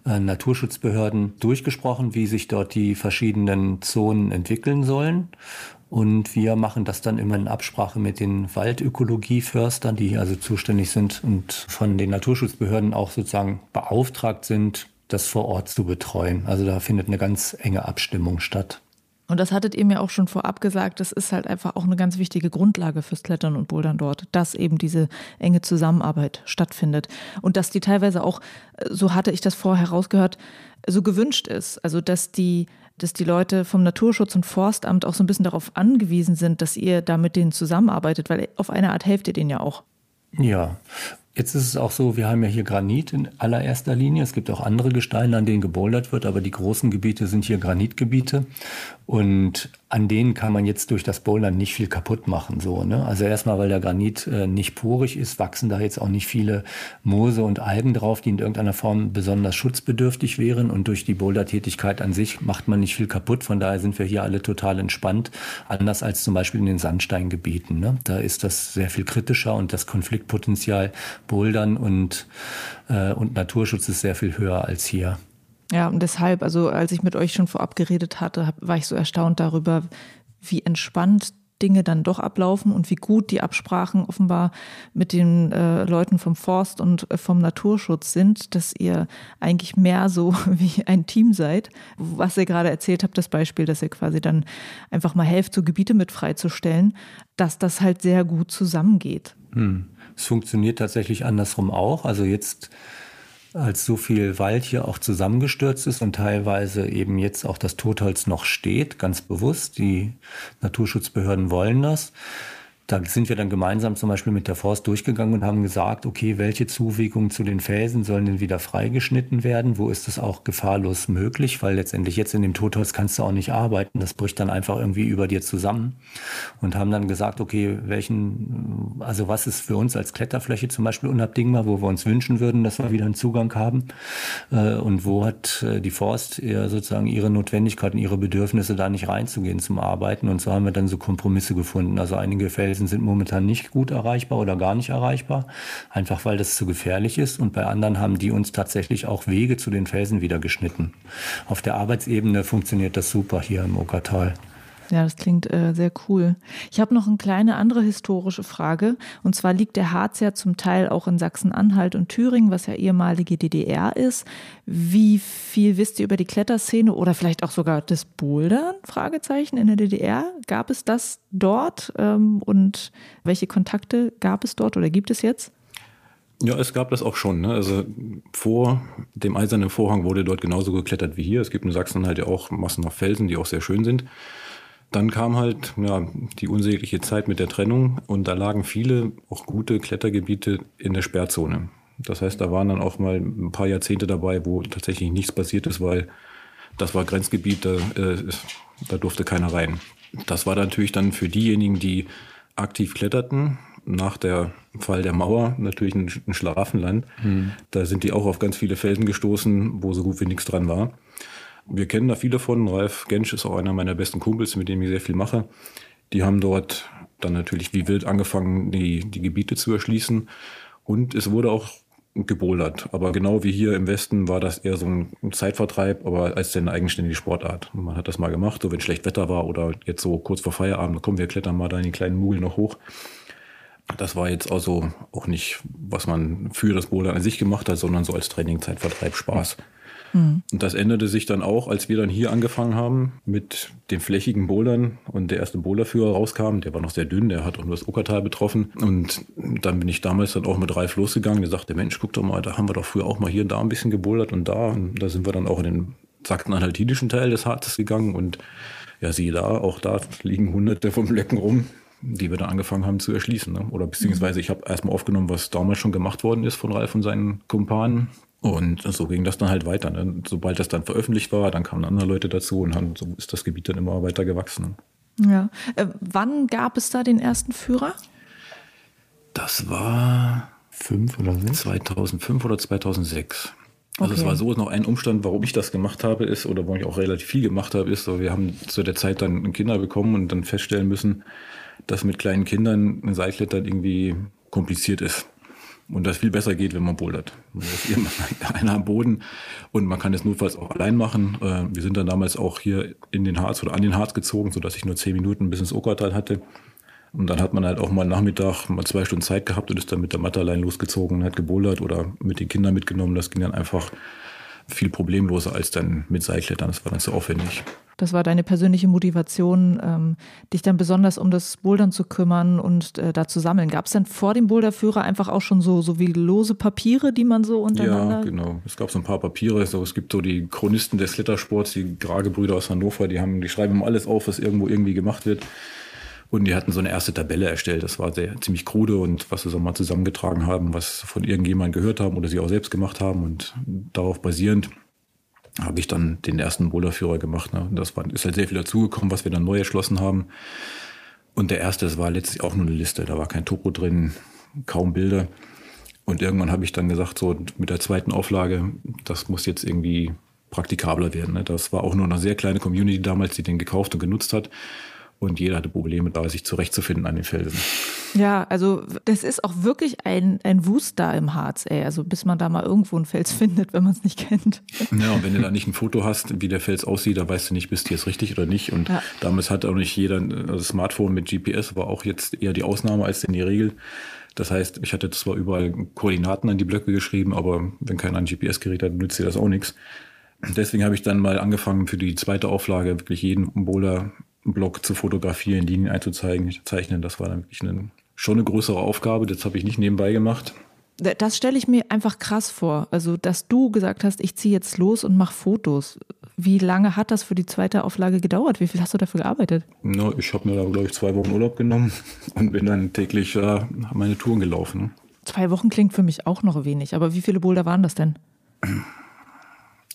äh, Naturschutzbehörden durchgesprochen, wie sich dort die verschiedenen Zonen entwickeln sollen. Und wir machen das dann immer in Absprache mit den Waldökologieförstern, die also zuständig sind und von den Naturschutzbehörden auch sozusagen beauftragt sind, das vor Ort zu betreuen. Also da findet eine ganz enge Abstimmung statt. Und das hattet ihr mir auch schon vorab gesagt, das ist halt einfach auch eine ganz wichtige Grundlage fürs Klettern und Bouldern dort, dass eben diese enge Zusammenarbeit stattfindet. Und dass die teilweise auch, so hatte ich das vorher rausgehört, so gewünscht ist. Also dass die dass die Leute vom Naturschutz und Forstamt auch so ein bisschen darauf angewiesen sind, dass ihr da mit denen zusammenarbeitet, weil auf eine Art helft ihr denen ja auch. Ja, Jetzt ist es auch so, wir haben ja hier Granit in allererster Linie. Es gibt auch andere Gesteine, an denen gebouldert wird, aber die großen Gebiete sind hier Granitgebiete. Und an denen kann man jetzt durch das Bouldern nicht viel kaputt machen. So, ne? Also erstmal, weil der Granit äh, nicht porig ist, wachsen da jetzt auch nicht viele Moose und Algen drauf, die in irgendeiner Form besonders schutzbedürftig wären. Und durch die Bouldertätigkeit an sich macht man nicht viel kaputt. Von daher sind wir hier alle total entspannt. Anders als zum Beispiel in den Sandsteingebieten. Ne? Da ist das sehr viel kritischer und das Konfliktpotenzial Bouldern und, äh, und Naturschutz ist sehr viel höher als hier. Ja, und deshalb, also als ich mit euch schon vorab geredet hatte, war ich so erstaunt darüber, wie entspannt Dinge dann doch ablaufen und wie gut die Absprachen offenbar mit den äh, Leuten vom Forst und äh, vom Naturschutz sind, dass ihr eigentlich mehr so wie ein Team seid. Was ihr gerade erzählt habt, das Beispiel, dass ihr quasi dann einfach mal helft, so Gebiete mit freizustellen, dass das halt sehr gut zusammengeht. Hm. Es funktioniert tatsächlich andersrum auch. Also jetzt als so viel Wald hier auch zusammengestürzt ist und teilweise eben jetzt auch das Totholz noch steht, ganz bewusst. Die Naturschutzbehörden wollen das. Da sind wir dann gemeinsam zum Beispiel mit der Forst durchgegangen und haben gesagt, okay, welche Zuwegungen zu den Felsen sollen denn wieder freigeschnitten werden? Wo ist das auch gefahrlos möglich? Weil letztendlich jetzt in dem Totholz kannst du auch nicht arbeiten. Das bricht dann einfach irgendwie über dir zusammen. Und haben dann gesagt, okay, welchen, also was ist für uns als Kletterfläche zum Beispiel unabdingbar, wo wir uns wünschen würden, dass wir wieder einen Zugang haben? Äh, und wo hat äh, die Forst eher sozusagen ihre Notwendigkeiten, ihre Bedürfnisse, da nicht reinzugehen zum Arbeiten? Und so haben wir dann so Kompromisse gefunden. Also einige Felsen Felsen sind momentan nicht gut erreichbar oder gar nicht erreichbar, einfach weil das zu gefährlich ist. Und bei anderen haben die uns tatsächlich auch Wege zu den Felsen wieder geschnitten. Auf der Arbeitsebene funktioniert das super hier im Okertal. Ja, das klingt äh, sehr cool. Ich habe noch eine kleine andere historische Frage. Und zwar liegt der Harz ja zum Teil auch in Sachsen-Anhalt und Thüringen, was ja ehemalige DDR ist. Wie viel wisst ihr über die Kletterszene oder vielleicht auch sogar das Bouldern? Fragezeichen in der DDR. Gab es das dort? Ähm, und welche Kontakte gab es dort oder gibt es jetzt? Ja, es gab das auch schon. Ne? Also vor dem Eisernen Vorhang wurde dort genauso geklettert wie hier. Es gibt in Sachsen halt ja auch Massen auf Felsen, die auch sehr schön sind. Dann kam halt ja, die unsägliche Zeit mit der Trennung und da lagen viele auch gute Klettergebiete in der Sperrzone. Das heißt, da waren dann auch mal ein paar Jahrzehnte dabei, wo tatsächlich nichts passiert ist, weil das war Grenzgebiet, da, äh, da durfte keiner rein. Das war natürlich dann für diejenigen, die aktiv kletterten, nach der Fall der Mauer natürlich ein, Schlaraffenland. Hm. Da sind die auch auf ganz viele Felsen gestoßen, wo so gut wie nichts dran war. Wir kennen da viele von. Ralf Gensch ist auch einer meiner besten Kumpels, mit dem ich sehr viel mache. Die haben dort dann natürlich wie wild angefangen, die, die Gebiete zu erschließen. Und es wurde auch gebouldert. Aber genau wie hier im Westen war das eher so ein Zeitvertreib, aber als eine eigenständige Sportart. Man hat das mal gemacht, so wenn schlecht Wetter war oder jetzt so kurz vor Feierabend, kommen wir klettern mal da in die kleinen Mugel noch hoch. Das war jetzt also auch nicht, was man für das Bouldern an sich gemacht hat, sondern so als Training, Zeitvertreib, Spaß. Mhm. Mhm. Und das änderte sich dann auch, als wir dann hier angefangen haben mit den flächigen Bouldern und der erste Boulderführer rauskam. Der war noch sehr dünn, der hat auch nur das Uckertal betroffen. Und dann bin ich damals dann auch mit Ralf losgegangen. Der sagte, Mensch, guck doch mal, da haben wir doch früher auch mal hier und da ein bisschen gebouldert und da. Und da sind wir dann auch in den sachsen-anhaltinischen Teil des Harzes gegangen und ja, siehe da, auch da liegen hunderte von Blöcken rum, die wir dann angefangen haben zu erschließen. Ne? Oder beziehungsweise ich habe erstmal aufgenommen, was damals schon gemacht worden ist von Ralf und seinen Kumpanen. Und so ging das dann halt weiter. Ne? Sobald das dann veröffentlicht war, dann kamen andere Leute dazu und haben, so ist das Gebiet dann immer weiter gewachsen. Ja. Äh, wann gab es da den ersten Führer? Das war fünf oder sechs? 2005 oder 2006. Also okay. es war so noch ein Umstand, warum ich das gemacht habe, ist, oder warum ich auch relativ viel gemacht habe, ist, wir haben zu der Zeit dann Kinder bekommen und dann feststellen müssen, dass mit kleinen Kindern ein Seilklettern irgendwie kompliziert ist und das viel besser geht, wenn man bouldert. Da ist immer einer am Boden und man kann es notfalls auch allein machen. Äh, wir sind dann damals auch hier in den Harz oder an den Harz gezogen, sodass ich nur zehn Minuten bis ins Okertal hatte. Und dann hat man halt auch mal Nachmittag mal zwei Stunden Zeit gehabt und ist dann mit der Matte allein losgezogen und hat gebouldert oder mit den Kindern mitgenommen. Das ging dann einfach viel problemloser als dann mit Seilklettern. Das war dann zu aufwendig. Das war deine persönliche Motivation, ähm, dich dann besonders um das Bouldern zu kümmern und äh, da zu sammeln. Gab es denn vor dem Boulderführer einfach auch schon so, so wie lose Papiere, die man so untereinander... Ja, genau. Es gab so ein paar Papiere. Also es gibt so die Chronisten des Klettersports, die Gragebrüder aus Hannover, die, haben, die schreiben immer alles auf, was irgendwo irgendwie gemacht wird. Und die hatten so eine erste Tabelle erstellt. Das war sehr ziemlich krude und was sie so mal zusammengetragen haben, was von irgendjemandem gehört haben oder sie auch selbst gemacht haben. Und darauf basierend habe ich dann den ersten Boulderführer gemacht. Ne? Das war, ist halt sehr viel dazugekommen, was wir dann neu erschlossen haben. Und der erste, das war letztlich auch nur eine Liste. Da war kein Topo drin, kaum Bilder. Und irgendwann habe ich dann gesagt, so mit der zweiten Auflage, das muss jetzt irgendwie praktikabler werden. Ne? Das war auch nur eine sehr kleine Community damals, die den gekauft und genutzt hat und jeder hatte Probleme da, sich zurechtzufinden an den Felsen. Ja, also das ist auch wirklich ein, ein Wust da im Harz, ey. Also bis man da mal irgendwo einen Fels findet, wenn man es nicht kennt. Ja, und wenn du da nicht ein Foto hast, wie der Fels aussieht, da weißt du nicht, bist du jetzt richtig oder nicht. Und ja. damals hat auch nicht jeder ein also Smartphone mit GPS, war auch jetzt eher die Ausnahme als denn die Regel. Das heißt, ich hatte zwar überall Koordinaten an die Blöcke geschrieben, aber wenn keiner ein GPS-Gerät hat, nützt dir das auch nichts. Deswegen habe ich dann mal angefangen, für die zweite Auflage wirklich jeden Boulder Block zu fotografieren, Linien einzuzeichnen. Das war dann wirklich eine, schon eine größere Aufgabe. Das habe ich nicht nebenbei gemacht. Das stelle ich mir einfach krass vor. Also, dass du gesagt hast, ich ziehe jetzt los und mache Fotos. Wie lange hat das für die zweite Auflage gedauert? Wie viel hast du dafür gearbeitet? No, ich habe mir da, glaube ich, zwei Wochen Urlaub genommen und bin dann täglich äh, meine Touren gelaufen. Zwei Wochen klingt für mich auch noch wenig. Aber wie viele Boulder waren das denn?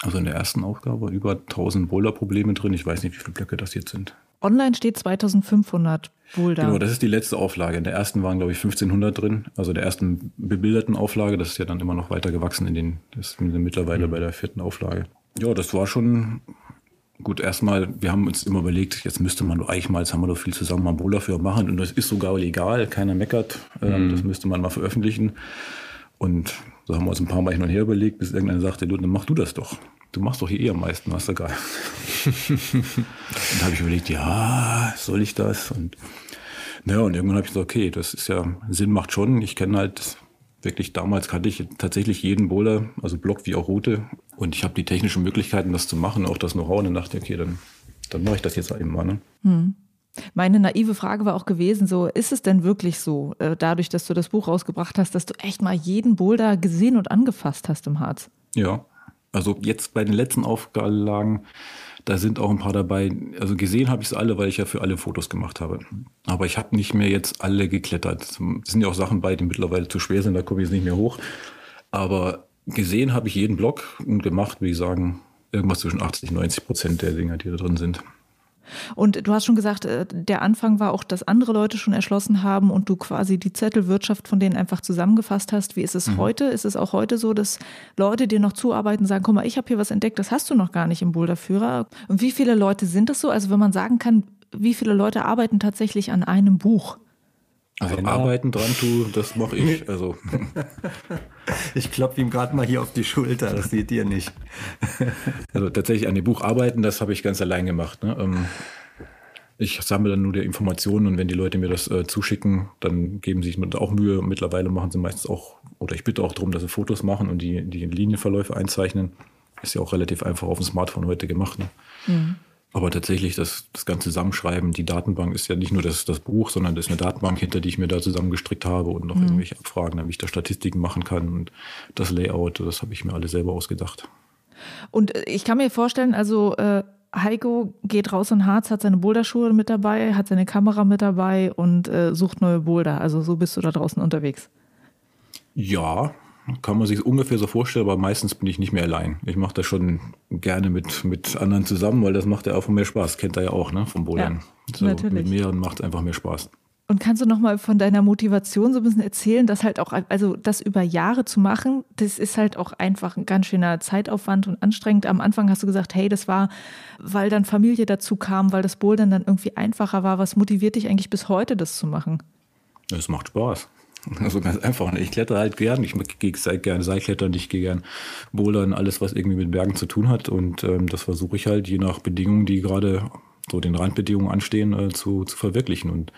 Also in der ersten Aufgabe über 1000 Boulder-Probleme drin. Ich weiß nicht, wie viele Blöcke das jetzt sind. Online steht 2500 Boulder. Genau, das ist die letzte Auflage. In der ersten waren, glaube ich, 1500 drin. Also der ersten bebilderten Auflage. Das ist ja dann immer noch weiter gewachsen in den, das ist mittlerweile mhm. bei der vierten Auflage. Ja, das war schon gut. Erstmal, wir haben uns immer überlegt, jetzt müsste man doch eigentlich mal, jetzt haben wir doch viel zusammen mal Boulder für machen. Und das ist sogar legal. Keiner meckert. Ähm, mhm. Das müsste man mal veröffentlichen. Und so haben wir uns ein paar Mal hin und her überlegt, bis irgendeiner sagte, du, dann mach du das doch. Du machst doch hier eh am meisten, was da geil. dann habe ich überlegt, ja, soll ich das? Und naja, und irgendwann habe ich gesagt, okay, das ist ja, Sinn macht schon. Ich kenne halt wirklich, damals kannte ich tatsächlich jeden Boulder, also Block wie auch Route. Und ich habe die technischen Möglichkeiten, das zu machen, auch das Know-how. Und dann dachte ich, okay, dann, dann mache ich das jetzt eben mal. Ne? Hm. Meine naive Frage war auch gewesen, so ist es denn wirklich so, äh, dadurch, dass du das Buch rausgebracht hast, dass du echt mal jeden Boulder gesehen und angefasst hast im Harz? Ja, also jetzt bei den letzten Auflagen, da sind auch ein paar dabei. Also gesehen habe ich es alle, weil ich ja für alle Fotos gemacht habe. Aber ich habe nicht mehr jetzt alle geklettert. Es sind ja auch Sachen bei, die mittlerweile zu schwer sind, da komme ich jetzt nicht mehr hoch. Aber gesehen habe ich jeden Block und gemacht, wie ich sagen, irgendwas zwischen 80 und 90 Prozent der Dinger, die da drin sind. Und du hast schon gesagt, äh, der Anfang war auch, dass andere Leute schon erschlossen haben und du quasi die Zettelwirtschaft von denen einfach zusammengefasst hast. Wie ist es mhm. heute? Ist es auch heute so, dass Leute dir noch zuarbeiten, sagen, guck mal, ich habe hier was entdeckt, das hast du noch gar nicht im Boulderführer. Und wie viele Leute sind das so? Also wenn man sagen kann, wie viele Leute arbeiten tatsächlich an einem Buch? Also Einer. arbeiten dran tu, das mache ich. Also. Ich klopfe ihm gerade mal hier auf die Schulter, das seht ihr nicht. Also tatsächlich an dem Buch arbeiten, das habe ich ganz allein gemacht. Ne? Ähm, ich sammle dann nur die Informationen und wenn die Leute mir das äh, zuschicken, dann geben sie sich auch Mühe. Mittlerweile machen sie meistens auch, oder ich bitte auch darum, dass sie Fotos machen und die, die Linienverläufe einzeichnen. Ist ja auch relativ einfach auf dem Smartphone heute gemacht. Ne? Mhm. Aber tatsächlich das, das ganze Zusammenschreiben, die Datenbank ist ja nicht nur das, das Buch, sondern das ist eine Datenbank hinter, die ich mir da zusammengestrickt habe und noch mhm. irgendwelche Abfragen, damit ich da Statistiken machen kann und das Layout, das habe ich mir alle selber ausgedacht. Und äh, ich kann mir vorstellen, also äh, Heiko geht raus in Harz, hat seine Boulderschuhe mit dabei, hat seine Kamera mit dabei und äh, sucht neue Boulder. Also so bist du da draußen unterwegs. Ja, kann man sich ungefähr so vorstellen, aber meistens bin ich nicht mehr allein. Ich mache das schon gerne mit, mit anderen zusammen, weil das macht ja auch mehr Spaß. Kennt er ja auch, ne, vom Bouldern. Ja, so, natürlich. Mit mehreren macht es einfach mehr Spaß. Und kannst du nochmal von deiner Motivation so ein bisschen erzählen, dass halt auch, also das über Jahre zu machen, das ist halt auch einfach ein ganz schöner Zeitaufwand und anstrengend. Am Anfang hast du gesagt, hey, das war, weil dann Familie dazu kam, weil das Bouldern dann irgendwie einfacher war. Was motiviert dich eigentlich bis heute, das zu machen? Es macht Spaß. Also ganz einfach. Ich kletter halt gern. Ich gehe gerne Seilklettern, ich gehe gern bouldern, alles, was irgendwie mit Bergen zu tun hat. Und ähm, das versuche ich halt, je nach Bedingungen, die gerade so den Randbedingungen anstehen, äh, zu, zu verwirklichen. Und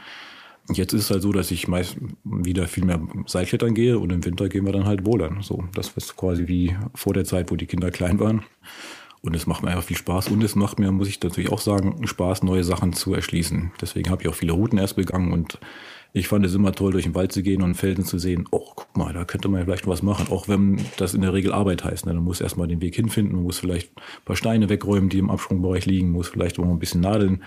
Jetzt ist es halt so, dass ich meist wieder viel mehr Seilklettern gehe und im Winter gehen wir dann halt bouldern. So, das ist quasi wie vor der Zeit, wo die Kinder klein waren. Und es macht mir einfach viel Spaß und es macht mir, muss ich natürlich auch sagen, Spaß, neue Sachen zu erschließen. Deswegen habe ich auch viele Routen erst begangen und ich fand es immer toll, durch den Wald zu gehen und Felsen zu sehen. Oh, guck mal, da könnte man vielleicht was machen. Auch wenn das in der Regel Arbeit heißt. Ne? Man muss erstmal den Weg hinfinden, man muss vielleicht ein paar Steine wegräumen, die im Absprungbereich liegen, muss vielleicht auch mal ein bisschen nadeln.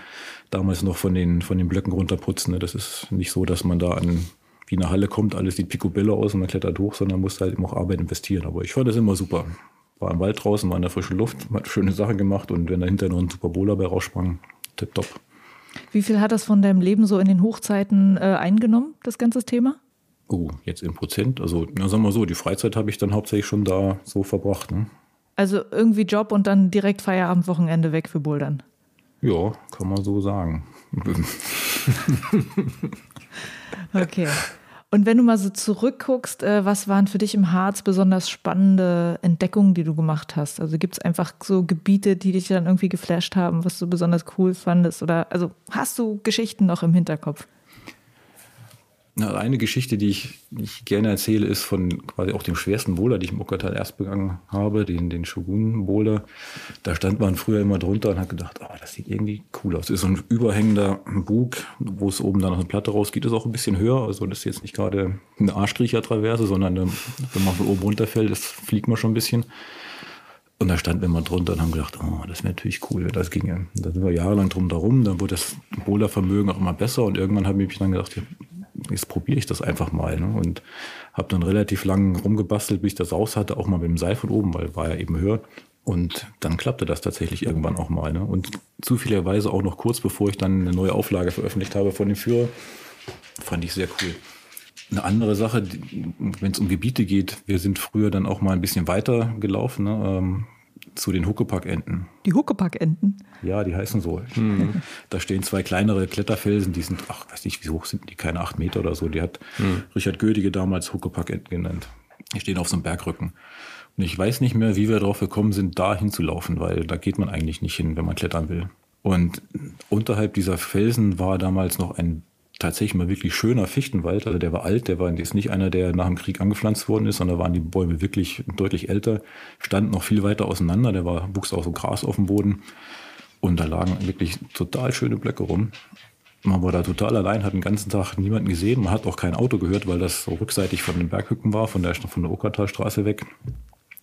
Damals noch von den, von den Blöcken runterputzen. Ne? Das ist nicht so, dass man da an wie eine Halle kommt, alles sieht picobello aus und man klettert hoch, sondern man muss halt immer auch Arbeit investieren. Aber ich fand das immer super. War im Wald draußen, war in der frischen Luft, hat schöne Sachen gemacht und wenn dahinter noch ein Super Bowler bei raussprang, tipptopp. Wie viel hat das von deinem Leben so in den Hochzeiten äh, eingenommen, das ganze Thema? Oh, jetzt in Prozent. Also, na, sagen wir so, die Freizeit habe ich dann hauptsächlich schon da so verbracht. Ne? Also irgendwie Job und dann direkt Feierabendwochenende weg für Bouldern. Ja, kann man so sagen. okay. Und wenn du mal so zurückguckst, äh, was waren für dich im Harz besonders spannende Entdeckungen, die du gemacht hast? Also gibt es einfach so Gebiete, die dich dann irgendwie geflasht haben, was du besonders cool fandest? Oder also hast du Geschichten noch im Hinterkopf? Eine Geschichte, die ich, ich, gerne erzähle, ist von quasi auch dem schwersten Boulder, die ich im Okertal erst begangen habe, den, den Shogun-Boulder. Da stand man früher immer drunter und hat gedacht, oh, das sieht irgendwie cool aus. Das ist so ein überhängender Bug, wo es oben dann noch eine Platte rausgeht, ist auch ein bisschen höher. Also das ist jetzt nicht gerade eine Arschkriecher-Traverse, sondern eine, wenn man von oben runterfällt, das fliegt man schon ein bisschen. Und da standen wir mal drunter und haben gedacht, oh, das wäre natürlich cool, wenn das ginge. Da sind wir jahrelang drum darum, dann wurde das Bouldervermögen auch immer besser und irgendwann habe ich mich dann gedacht, jetzt probiere ich das einfach mal. Ne? Und habe dann relativ lang rumgebastelt, bis ich das raus hatte, auch mal mit dem Seil von oben, weil war ja eben höher. Und dann klappte das tatsächlich irgendwann auch mal. Ne? Und zufälligerweise auch noch kurz bevor ich dann eine neue Auflage veröffentlicht habe von dem Führer, fand ich sehr cool. Eine andere Sache, wenn es um Gebiete geht, wir sind früher dann auch mal ein bisschen weiter gelaufen. Ne? Zu den Huckepackenten. Die Huckepackenten? Ja, die heißen so. Mhm. Da stehen zwei kleinere Kletterfelsen, die sind, ach, weiß nicht, wie hoch sind die, keine acht Meter oder so. Die hat mhm. Richard Gödige damals Huckepackenten genannt. Die stehen auf so einem Bergrücken. Und ich weiß nicht mehr, wie wir darauf gekommen sind, da hinzulaufen, weil da geht man eigentlich nicht hin, wenn man klettern will. Und unterhalb dieser Felsen war damals noch ein tatsächlich mal wirklich schöner Fichtenwald. Also der war alt, der war jetzt nicht einer, der nach dem Krieg angepflanzt worden ist, sondern waren die Bäume wirklich deutlich älter, standen noch viel weiter auseinander. Der war, wuchs auch so Gras auf dem Boden. Und da lagen wirklich total schöne Blöcke rum. Man war da total allein, hat den ganzen Tag niemanden gesehen. Man hat auch kein Auto gehört, weil das so rückseitig von den Berghücken war, von der, von der Okertalstraße weg.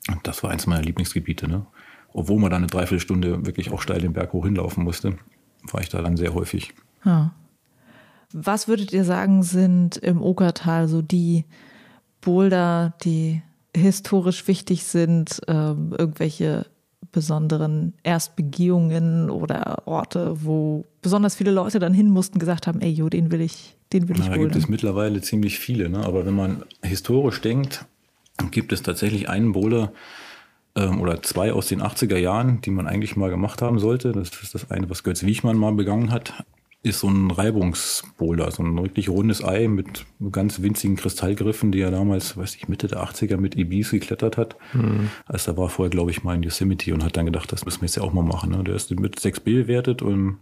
Und das war eins meiner Lieblingsgebiete. Ne? Obwohl man da eine Dreiviertelstunde wirklich auch steil den Berg hoch hinlaufen musste, war ich da dann sehr häufig. Ja. Was würdet ihr sagen, sind im Okertal so die Boulder, die historisch wichtig sind, ähm, irgendwelche besonderen Erstbegehungen oder Orte, wo besonders viele Leute dann hin mussten, gesagt haben, ey, jo, den will ich, den will ich Na, Da gibt es mittlerweile ziemlich viele, ne? aber wenn man historisch denkt, gibt es tatsächlich einen Boulder ähm, oder zwei aus den 80er Jahren, die man eigentlich mal gemacht haben sollte. Das ist das eine, was Götz Wiechmann mal begangen hat ist so ein Reibungsboulder, so ein wirklich rundes Ei mit ganz winzigen Kristallgriffen, die er damals, weiß ich, Mitte der 80er mit Ibis geklettert hat. Mhm. Also er war vorher, glaube ich, mal in Yosemite und hat dann gedacht, das müssen wir jetzt ja auch mal machen. Ne? Der ist mit 6b bewertet und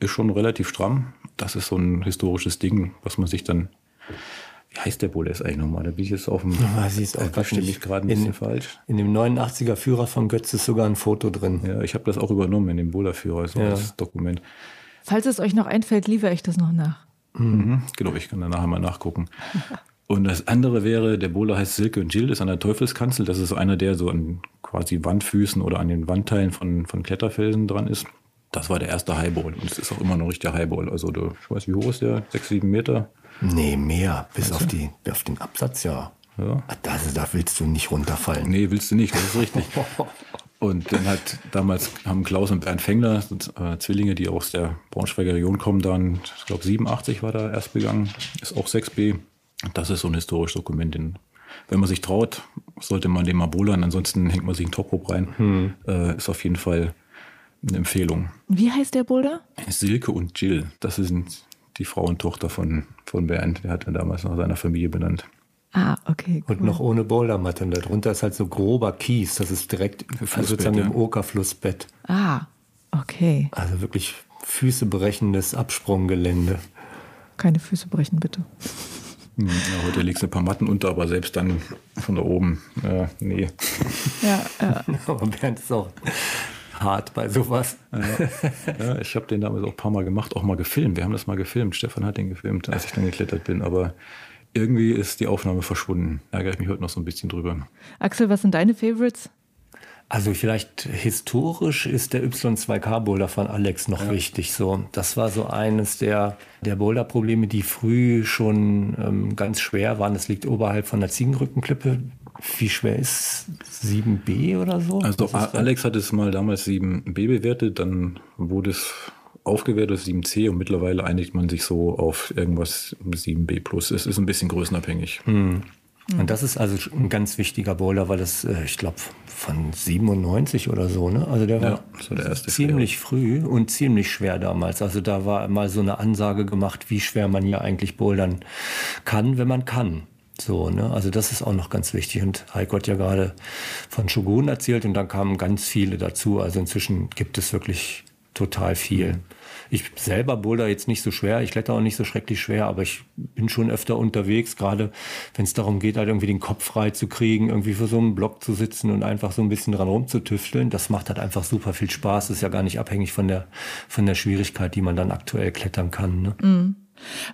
ist schon relativ stramm. Das ist so ein historisches Ding, was man sich dann wie heißt der Boulder jetzt eigentlich nochmal? Da bin ich jetzt auf dem. Ja, sie ist auch da stimme ich gerade ein bisschen in, falsch. In dem 89er Führer von Götz ist sogar ein Foto drin. Ja, ich habe das auch übernommen in dem Boulderführer, so ja. als Dokument. Falls es euch noch einfällt, liefere ich das noch nach. Mhm. Genau, ich kann da nachher mal nachgucken. Und das andere wäre, der Bowler heißt Silke und Jill, ist an der Teufelskanzel. Das ist einer, der so an quasi Wandfüßen oder an den Wandteilen von, von Kletterfelsen dran ist. Das war der erste Highball und es ist auch immer noch richtig Highball. Also du, ich weiß, wie hoch ist der? Sechs, sieben Meter? Nee, mehr. Bis auf, die, auf den Absatz, ja. ja. Das, da willst du nicht runterfallen. Nee, willst du nicht, das ist richtig. Und dann hat damals haben Klaus und Bernd Fengler, äh, Zwillinge, die aus der Braunschweiger Region kommen, dann, ich glaube 87 war da erst begangen, ist auch 6b. Das ist so ein historisches Dokument. In, wenn man sich traut, sollte man den mal bolern, ansonsten hängt man sich einen Toprope rein. Hm. Äh, ist auf jeden Fall eine Empfehlung. Wie heißt der Boulder? Silke und Jill. Das sind die Frau und Tochter von, von Bernd. Der hat er damals nach seiner Familie benannt. Ah, okay. Cool. Und noch ohne Bouldermatte. Und darunter ist halt so grober Kies. Das ist direkt also sozusagen ja. im Okerflussbett. Ah, okay. Also wirklich füßebrechendes Absprunggelände. keine Füße brechen, bitte. Hm, ja, heute legst du ein paar Matten unter, aber selbst dann von da oben, äh, nee. Ja, ja. aber Bernd ist auch hart bei sowas. Ja, ja ich habe den damals auch ein paar Mal gemacht, auch mal gefilmt. Wir haben das mal gefilmt. Stefan hat den gefilmt, als ich dann geklettert bin. Aber irgendwie ist die Aufnahme verschwunden. Ärgere ich mich heute noch so ein bisschen drüber. Axel, was sind deine Favorites? Also vielleicht historisch ist der Y2K-Boulder von Alex noch ja. wichtig. So, das war so eines der, der Boulder-Probleme, die früh schon ähm, ganz schwer waren. Das liegt oberhalb von der Ziegenrückenklippe. Wie schwer ist 7b oder so? Also Alex hat es mal damals 7b bewertet, dann wurde es aufgewertet auf 7c und mittlerweile einigt man sich so auf irgendwas 7b plus. Es ist ein bisschen größenabhängig. Hm. Und das ist also ein ganz wichtiger Bowler, weil das, äh, ich glaube, von 97 oder so, ne? Also der ja, war so der ziemlich schwer. früh und ziemlich schwer damals. Also da war mal so eine Ansage gemacht, wie schwer man hier eigentlich bouldern kann, wenn man kann. So, ne? Also das ist auch noch ganz wichtig. Und Heiko hat ja gerade von Shogun erzählt und dann kamen ganz viele dazu. Also inzwischen gibt es wirklich total viel. Ich selber boulder jetzt nicht so schwer, ich kletter auch nicht so schrecklich schwer, aber ich bin schon öfter unterwegs, gerade wenn es darum geht, halt irgendwie den Kopf frei zu kriegen, irgendwie für so einen Block zu sitzen und einfach so ein bisschen dran rumzutüfteln. Das macht halt einfach super viel Spaß. Ist ja gar nicht abhängig von der, von der Schwierigkeit, die man dann aktuell klettern kann. Ne? Mhm.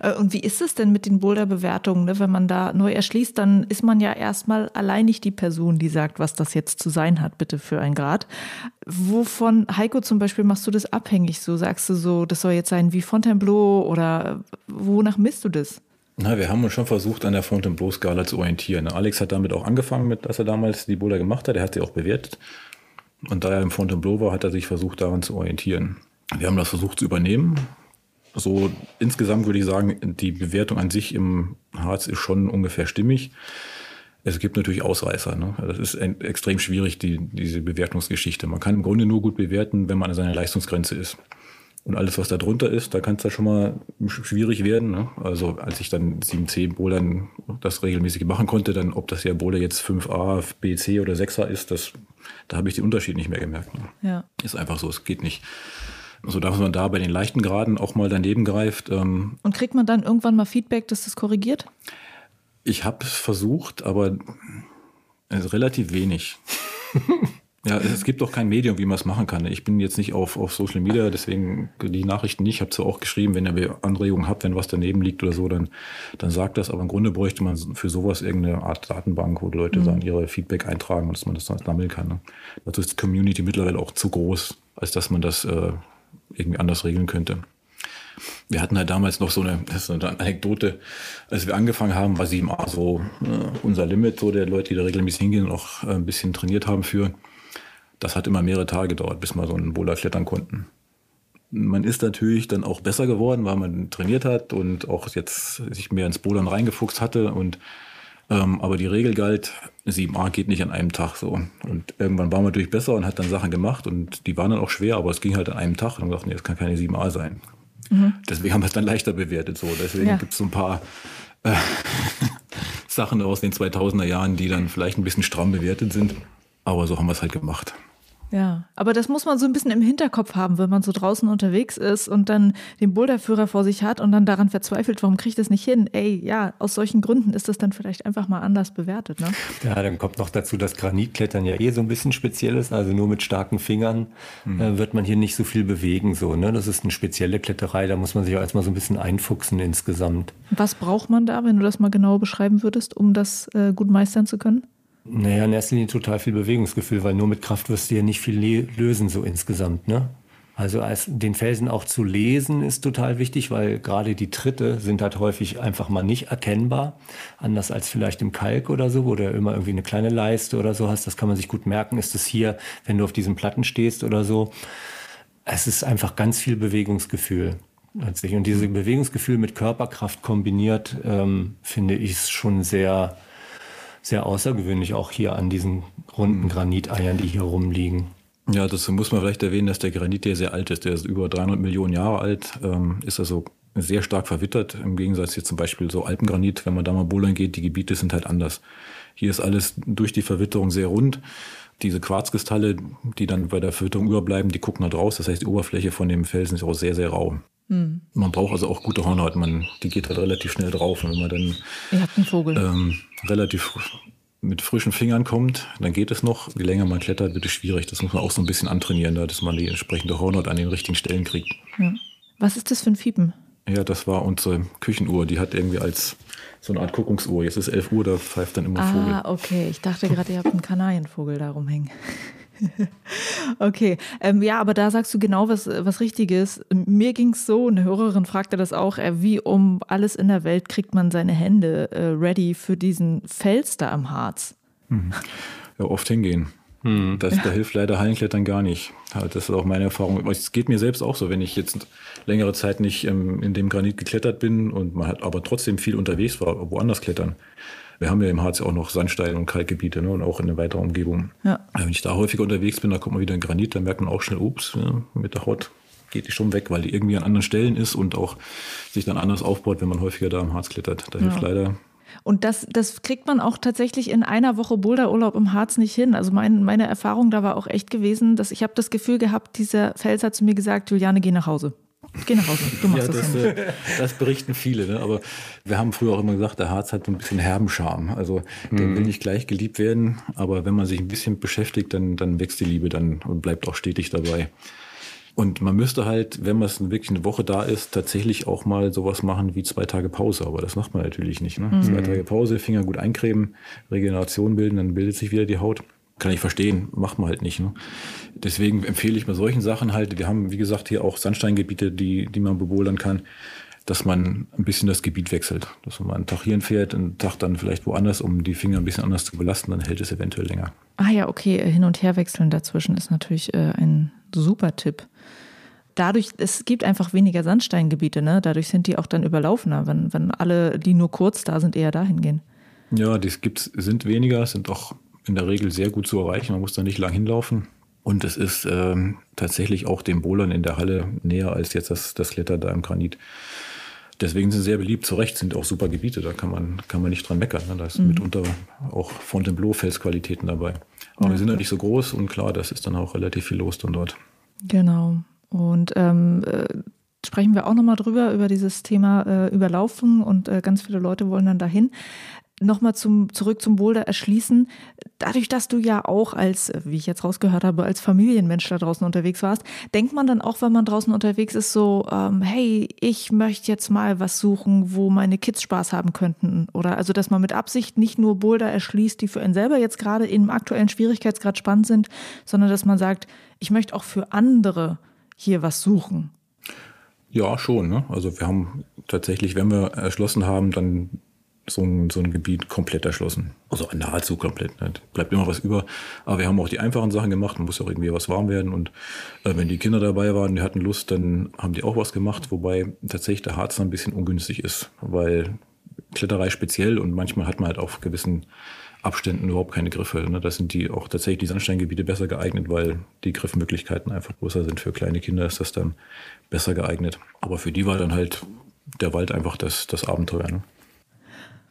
Äh, und wie ist es denn mit den Boulder-Bewertungen? Ne? Wenn man da neu erschließt, dann ist man ja erstmal allein nicht die Person, die sagt, was das jetzt zu sein hat, bitte für ein Grad. Wovon, Heiko zum Beispiel, machst du das abhängig? So sagst du so, das soll jetzt sein wie Fontainebleau oder wonach misst du das? Na, wir haben uns schon versucht, an der Fontainebleau-Skala zu orientieren. Alex hat damit auch angefangen, mit, als er damals die Boulder gemacht hat. Er hat sie auch bewertet. Und da er im Fontainebleau war, hat er sich versucht, daran zu orientieren. Wir haben das versucht zu übernehmen, so insgesamt würde ich sagen, die Bewertung an sich im Harz ist schon ungefähr stimmig. Es gibt natürlich Ausreißer. Ne? Das ist extrem schwierig, die, diese Bewertungsgeschichte. Man kann im Grunde nur gut bewerten, wenn man an seiner Leistungsgrenze ist. Und alles, was da drunter ist, da kann es da schon mal schwierig werden. Ne? Also als ich dann 7C Bowlern das regelmäßig machen konnte, dann ob das ja Bowler jetzt 5A, BC oder 6er ist, das, da habe ich den Unterschied nicht mehr gemerkt. Ne? Ja. Ist einfach so, es geht nicht so dass man da bei den leichten Graden auch mal daneben greift. Ähm Und kriegt man dann irgendwann mal Feedback, dass das korrigiert? Ich habe es versucht, aber also relativ wenig. ja, es gibt doch kein Medium, wie man es machen kann. Ich bin jetzt nicht auf, auf Social Media, deswegen die Nachrichten nicht. Ich habe zwar auch geschrieben, wenn ihr Anregungen habt, wenn was daneben liegt oder so, dann, dann sagt das. Aber im Grunde bräuchte man für sowas irgendeine Art Datenbank, wo Leute mhm. dann ihre Feedback eintragen und dass man das dann sammeln kann. Ne? Dazu ist die Community mittlerweile auch zu groß, als dass man das äh, irgendwie anders regeln könnte. Wir hatten halt damals noch so eine, das ist eine Anekdote, als wir angefangen haben, war 7a so äh, unser Limit, so der Leute, die da regelmäßig hingehen und auch äh, ein bisschen trainiert haben für. Das hat immer mehrere Tage gedauert, bis wir so einen Boulder klettern konnten. Man ist natürlich dann auch besser geworden, weil man trainiert hat und auch jetzt sich mehr ins Bouldern reingefuchst hatte und ähm, aber die Regel galt, 7a geht nicht an einem Tag so. Und irgendwann war man natürlich besser und hat dann Sachen gemacht und die waren dann auch schwer, aber es ging halt an einem Tag und dann gesagt, nee, das kann keine 7a sein. Mhm. Deswegen haben wir es dann leichter bewertet. So. Deswegen ja. gibt es so ein paar äh, Sachen aus den 2000er Jahren, die dann vielleicht ein bisschen stramm bewertet sind. Aber so haben wir es halt gemacht. Ja, aber das muss man so ein bisschen im Hinterkopf haben, wenn man so draußen unterwegs ist und dann den Boulderführer vor sich hat und dann daran verzweifelt, warum kriege ich das nicht hin? Ey, ja, aus solchen Gründen ist das dann vielleicht einfach mal anders bewertet. Ne? Ja, dann kommt noch dazu, dass Granitklettern ja eh so ein bisschen speziell ist. Also nur mit starken Fingern mhm. äh, wird man hier nicht so viel bewegen. So, ne? Das ist eine spezielle Kletterei, da muss man sich auch erstmal so ein bisschen einfuchsen insgesamt. Was braucht man da, wenn du das mal genauer beschreiben würdest, um das äh, gut meistern zu können? Naja, in erster Linie total viel Bewegungsgefühl, weil nur mit Kraft wirst du ja nicht viel lösen, so insgesamt, ne? Also als den Felsen auch zu lesen ist total wichtig, weil gerade die Tritte sind halt häufig einfach mal nicht erkennbar. Anders als vielleicht im Kalk oder so, wo du immer irgendwie eine kleine Leiste oder so hast. Das kann man sich gut merken. Ist es hier, wenn du auf diesen Platten stehst oder so. Es ist einfach ganz viel Bewegungsgefühl. Und dieses Bewegungsgefühl mit Körperkraft kombiniert, ähm, finde ich schon sehr, sehr außergewöhnlich, auch hier an diesen runden mhm. Graniteiern, die hier rumliegen. Ja, das muss man vielleicht erwähnen, dass der Granit hier sehr alt ist. Der ist über 300 Millionen Jahre alt, ähm, ist also sehr stark verwittert. Im Gegensatz jetzt zum Beispiel so Alpengranit, wenn man da mal bouldern geht, die Gebiete sind halt anders. Hier ist alles durch die Verwitterung sehr rund. Diese Quarzkristalle, die dann bei der Verwitterung überbleiben, die gucken halt raus. Das heißt, die Oberfläche von dem Felsen ist auch sehr, sehr rau. Hm. Man braucht also auch gute Hornhaut. Man, die geht halt relativ schnell drauf. Und wenn man dann Ihr habt einen Vogel. Ähm, relativ mit frischen Fingern kommt, dann geht es noch. Je länger man klettert, wird es schwierig. Das muss man auch so ein bisschen antrainieren, dass man die entsprechende Hornhaut an den richtigen Stellen kriegt. Ja. Was ist das für ein Fiepen? Ja, das war unsere Küchenuhr. Die hat irgendwie als so eine Art Guckungsuhr. Jetzt ist 11 Uhr, da pfeift dann immer ah, Vogel. Ah, okay. Ich dachte gerade, ihr habt einen Kanarienvogel da rumhängen. okay, ähm, ja, aber da sagst du genau was, was Richtiges. Mir ging es so, eine Hörerin fragte das auch, äh, wie um alles in der Welt kriegt man seine Hände äh, ready für diesen Fels da am Harz? Mhm. Ja, oft hingehen. Mhm. Das, da hilft leider Hallenklettern gar nicht. Das ist auch meine Erfahrung. Es geht mir selbst auch so, wenn ich jetzt längere Zeit nicht ähm, in dem Granit geklettert bin und man hat aber trotzdem viel unterwegs war, woanders klettern wir haben ja im Harz auch noch Sandstein und Kalkgebiete ne, und auch in der weiteren Umgebung. Ja. Wenn ich da häufiger unterwegs bin, da kommt man wieder in Granit, dann merkt man auch schnell, ups, ja, mit der Haut geht die schon weg, weil die irgendwie an anderen Stellen ist und auch sich dann anders aufbaut, wenn man häufiger da im Harz klettert. Da hilft leider und das, das kriegt man auch tatsächlich in einer Woche Boulderurlaub im Harz nicht hin. Also mein, meine Erfahrung da war auch echt gewesen, dass ich habe das Gefühl gehabt, dieser Fels hat zu mir gesagt, Juliane, geh nach Hause. Geh nach Hause, du machst ja, das. Das, äh, das, berichten viele, ne? aber wir haben früher auch immer gesagt, der Harz hat so ein bisschen herben Charme. Also mhm. der will nicht gleich geliebt werden, aber wenn man sich ein bisschen beschäftigt, dann, dann wächst die Liebe dann und bleibt auch stetig dabei. Und man müsste halt, wenn man wirklich eine Woche da ist, tatsächlich auch mal sowas machen wie zwei Tage Pause. Aber das macht man natürlich nicht. Ne? Mhm. Zwei Tage Pause, Finger gut eincremen, Regeneration bilden, dann bildet sich wieder die Haut. Kann ich verstehen, macht man halt nicht. Ne? Deswegen empfehle ich bei solchen Sachen halt, wir haben, wie gesagt, hier auch Sandsteingebiete, die, die man bebouldern kann, dass man ein bisschen das Gebiet wechselt. Dass man einen Tag hierhin fährt, einen Tag dann vielleicht woanders, um die Finger ein bisschen anders zu belasten, dann hält es eventuell länger. Ah ja, okay, hin und her wechseln dazwischen ist natürlich äh, ein super Tipp. Dadurch, es gibt einfach weniger Sandsteingebiete, ne? Dadurch sind die auch dann überlaufener, wenn, wenn alle, die nur kurz da sind, eher dahin gehen. Ja, die gibt's, sind weniger, sind auch in der Regel sehr gut zu erreichen. Man muss da nicht lang hinlaufen. Und es ist ähm, tatsächlich auch dem Bohlern in der Halle näher als jetzt das, das Kletter da im Granit. Deswegen sind sie sehr beliebt. Zu Recht sind auch super Gebiete, da kann man, kann man nicht dran meckern. Ne? Da ist mhm. mitunter auch Fontainebleau-Felsqualitäten dabei. Aber ja. wir sind ja nicht so groß und klar, das ist dann auch relativ viel los dann dort. Genau. Und ähm, äh, sprechen wir auch nochmal drüber, über dieses Thema äh, Überlaufen und äh, ganz viele Leute wollen dann dahin nochmal zum, zurück zum Boulder erschließen. Dadurch, dass du ja auch als, wie ich jetzt rausgehört habe, als Familienmensch da draußen unterwegs warst, denkt man dann auch, wenn man draußen unterwegs ist, so, ähm, hey, ich möchte jetzt mal was suchen, wo meine Kids Spaß haben könnten. Oder also, dass man mit Absicht nicht nur Boulder erschließt, die für einen selber jetzt gerade im aktuellen Schwierigkeitsgrad spannend sind, sondern dass man sagt, ich möchte auch für andere hier was suchen. Ja, schon. Ne? Also wir haben tatsächlich, wenn wir erschlossen haben, dann so ein, so ein Gebiet komplett erschlossen. Also nahezu komplett. Ne? Bleibt immer was über. Aber wir haben auch die einfachen Sachen gemacht. Man muss auch irgendwie was warm werden. Und äh, wenn die Kinder dabei waren, die hatten Lust, dann haben die auch was gemacht. Wobei tatsächlich der Harz ein bisschen ungünstig ist, weil Kletterei speziell und manchmal hat man halt auf gewissen Abständen überhaupt keine Griffe. Ne? Da sind die auch tatsächlich die Sandsteingebiete besser geeignet, weil die Griffmöglichkeiten einfach größer sind. Für kleine Kinder ist das dann besser geeignet. Aber für die war dann halt der Wald einfach das, das Abenteuer. Ne?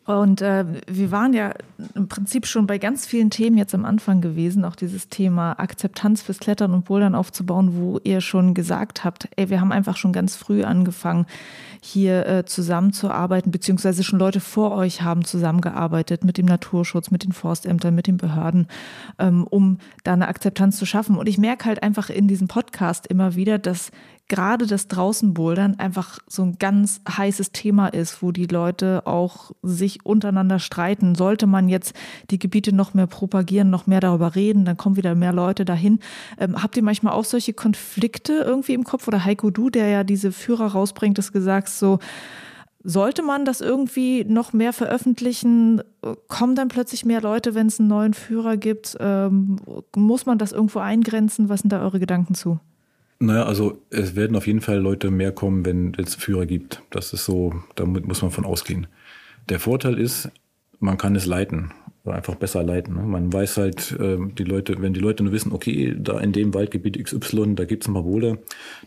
Und äh, wir waren ja im Prinzip schon bei ganz vielen Themen jetzt am Anfang gewesen, auch dieses Thema Akzeptanz fürs Klettern und Bouldern aufzubauen, wo ihr schon gesagt habt, ey, wir haben einfach schon ganz früh angefangen, hier äh, zusammenzuarbeiten, beziehungsweise schon Leute vor euch haben zusammengearbeitet mit dem Naturschutz, mit den Forstämtern, mit den Behörden, ähm, um da eine Akzeptanz zu schaffen. Und ich merke halt einfach in diesem Podcast immer wieder, dass gerade das Draußenbouldern einfach so ein ganz heißes Thema ist, wo die Leute auch sich untereinander streiten. Sollte man jetzt die Gebiete noch mehr propagieren, noch mehr darüber reden, dann kommen wieder mehr Leute dahin. Ähm, habt ihr manchmal auch solche Konflikte irgendwie im Kopf? Oder Heiko, du, der ja diese Führer rausbringt, das gesagt so, sollte man das irgendwie noch mehr veröffentlichen? Kommen dann plötzlich mehr Leute, wenn es einen neuen Führer gibt? Ähm, muss man das irgendwo eingrenzen? Was sind da eure Gedanken zu? Naja, also es werden auf jeden Fall Leute mehr kommen, wenn es Führer gibt. Das ist so, damit muss man von ausgehen. Der Vorteil ist, man kann es leiten einfach besser leiten. Ne? Man weiß halt, ähm, die Leute, wenn die Leute nur wissen, okay, da in dem Waldgebiet XY, da gibt es ein paar Boulder,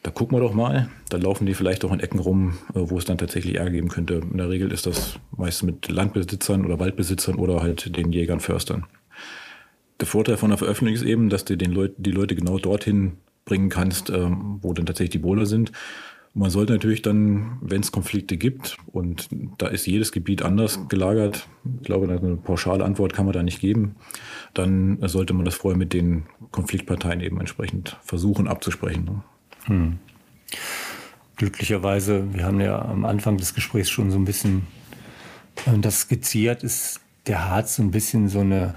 da gucken wir doch mal. Da laufen die vielleicht auch in Ecken rum, äh, wo es dann tatsächlich Ärger geben könnte. In der Regel ist das meist mit Landbesitzern oder Waldbesitzern oder halt den Jägern, Förstern. Der Vorteil von der Veröffentlichung ist eben, dass du den Leut die Leute genau dorthin bringen kannst, ähm, wo dann tatsächlich die Boulder sind Man sollte natürlich dann, wenn es Konflikte gibt, und da ist jedes Gebiet anders gelagert, ich glaube, eine pauschale Antwort kann man da nicht geben, dann sollte man das vorher mit den Konfliktparteien eben entsprechend versuchen abzusprechen. Ne? Hm. Glücklicherweise, wir haben ja am Anfang des Gesprächs schon so ein bisschen äh, das skizziert, ist der Harz so ein bisschen so eine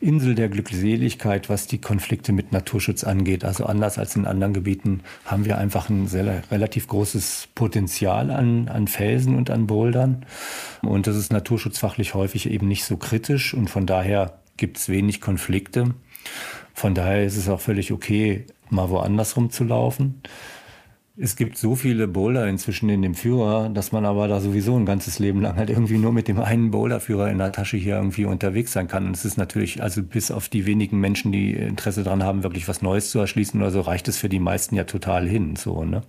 Insel der Glückseligkeit, was die Konflikte mit Naturschutz angeht. Also anders als in anderen Gebieten haben wir einfach ein sehr, relativ großes Potenzial an, an Felsen und an Bouldern. Und das ist naturschutzfachlich häufig eben nicht so kritisch und von daher gibt es wenig Konflikte. Von daher ist es auch völlig okay, mal woanders rumzulaufen. Es gibt so viele Boulder inzwischen in dem Führer, dass man aber da sowieso ein ganzes Leben lang halt irgendwie nur mit dem einen Boulderführer in der Tasche hier irgendwie unterwegs sein kann. Und es ist natürlich, also bis auf die wenigen Menschen, die Interesse daran haben, wirklich was Neues zu erschließen oder so, reicht es für die meisten ja total hin, so, ne?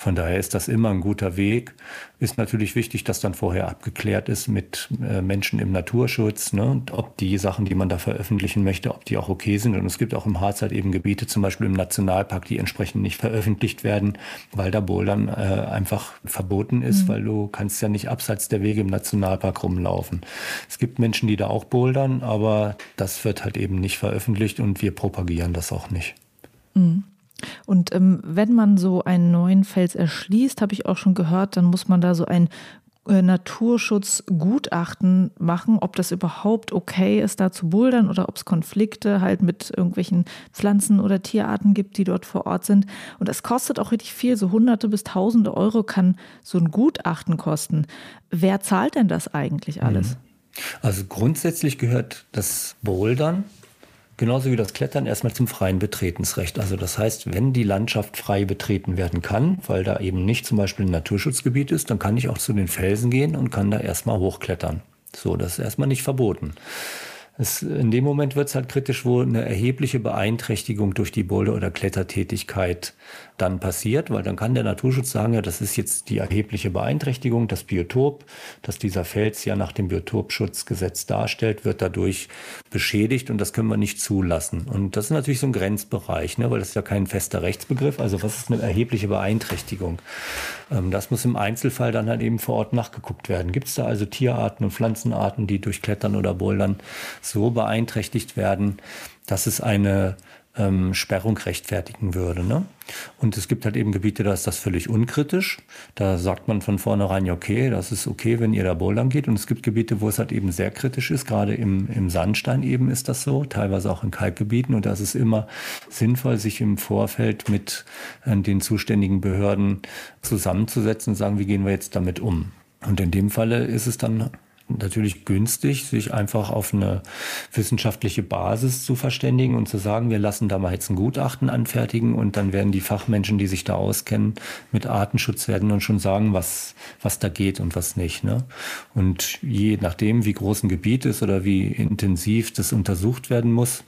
Von daher ist das immer ein guter Weg. Ist natürlich wichtig, dass dann vorher abgeklärt ist mit äh, Menschen im Naturschutz, ne? ob die Sachen, die man da veröffentlichen möchte, ob die auch okay sind. Und es gibt auch im Harz halt eben Gebiete, zum Beispiel im Nationalpark, die entsprechend nicht veröffentlicht werden, weil da Bouldern äh, einfach verboten ist, mhm. weil du kannst ja nicht abseits der Wege im Nationalpark rumlaufen. Es gibt Menschen, die da auch bouldern, aber das wird halt eben nicht veröffentlicht und wir propagieren das auch nicht. Mhm. Und ähm, wenn man so einen neuen Fels erschließt, habe ich auch schon gehört, dann muss man da so ein äh, Naturschutzgutachten machen, ob das überhaupt okay ist, da zu bouldern oder ob es Konflikte halt mit irgendwelchen Pflanzen oder Tierarten gibt, die dort vor Ort sind. Und es kostet auch richtig viel, so hunderte bis tausende Euro kann so ein Gutachten kosten. Wer zahlt denn das eigentlich alles? Mhm. Also grundsätzlich gehört das Bouldern genauso wie das Klettern erstmal zum freien Betretensrecht. Also das heißt, wenn die Landschaft frei betreten werden kann, weil da eben nicht zum Beispiel ein Naturschutzgebiet ist, dann kann ich auch zu den Felsen gehen und kann da erstmal hochklettern. So, das ist erstmal nicht verboten. Es, in dem Moment wird es halt kritisch, wo eine erhebliche Beeinträchtigung durch die Boulder- oder Klettertätigkeit dann passiert, weil dann kann der Naturschutz sagen, ja, das ist jetzt die erhebliche Beeinträchtigung, das Biotop, das dieser Fels ja nach dem Biotopschutzgesetz darstellt, wird dadurch beschädigt und das können wir nicht zulassen. Und das ist natürlich so ein Grenzbereich, ne, weil das ist ja kein fester Rechtsbegriff. Also was ist eine erhebliche Beeinträchtigung? Ähm, das muss im Einzelfall dann halt eben vor Ort nachgeguckt werden. Gibt es da also Tierarten und Pflanzenarten, die durch Klettern oder Bouldern so beeinträchtigt werden, dass es eine ähm, Sperrung rechtfertigen würde. Ne? Und es gibt halt eben Gebiete, da ist das völlig unkritisch. Da sagt man von vornherein, ja, okay, das ist okay, wenn ihr da bouldern geht. Und es gibt Gebiete, wo es halt eben sehr kritisch ist. Gerade im, im Sandstein eben ist das so, teilweise auch in Kalkgebieten. Und da ist es immer sinnvoll, sich im Vorfeld mit äh, den zuständigen Behörden zusammenzusetzen und sagen, wie gehen wir jetzt damit um? Und in dem Falle ist es dann natürlich günstig, sich einfach auf eine wissenschaftliche Basis zu verständigen und zu sagen, wir lassen da mal jetzt ein Gutachten anfertigen und dann werden die Fachmenschen, die sich da auskennen mit Artenschutz, werden uns schon sagen, was, was da geht und was nicht. Ne? Und je nachdem, wie groß ein Gebiet ist oder wie intensiv das untersucht werden muss,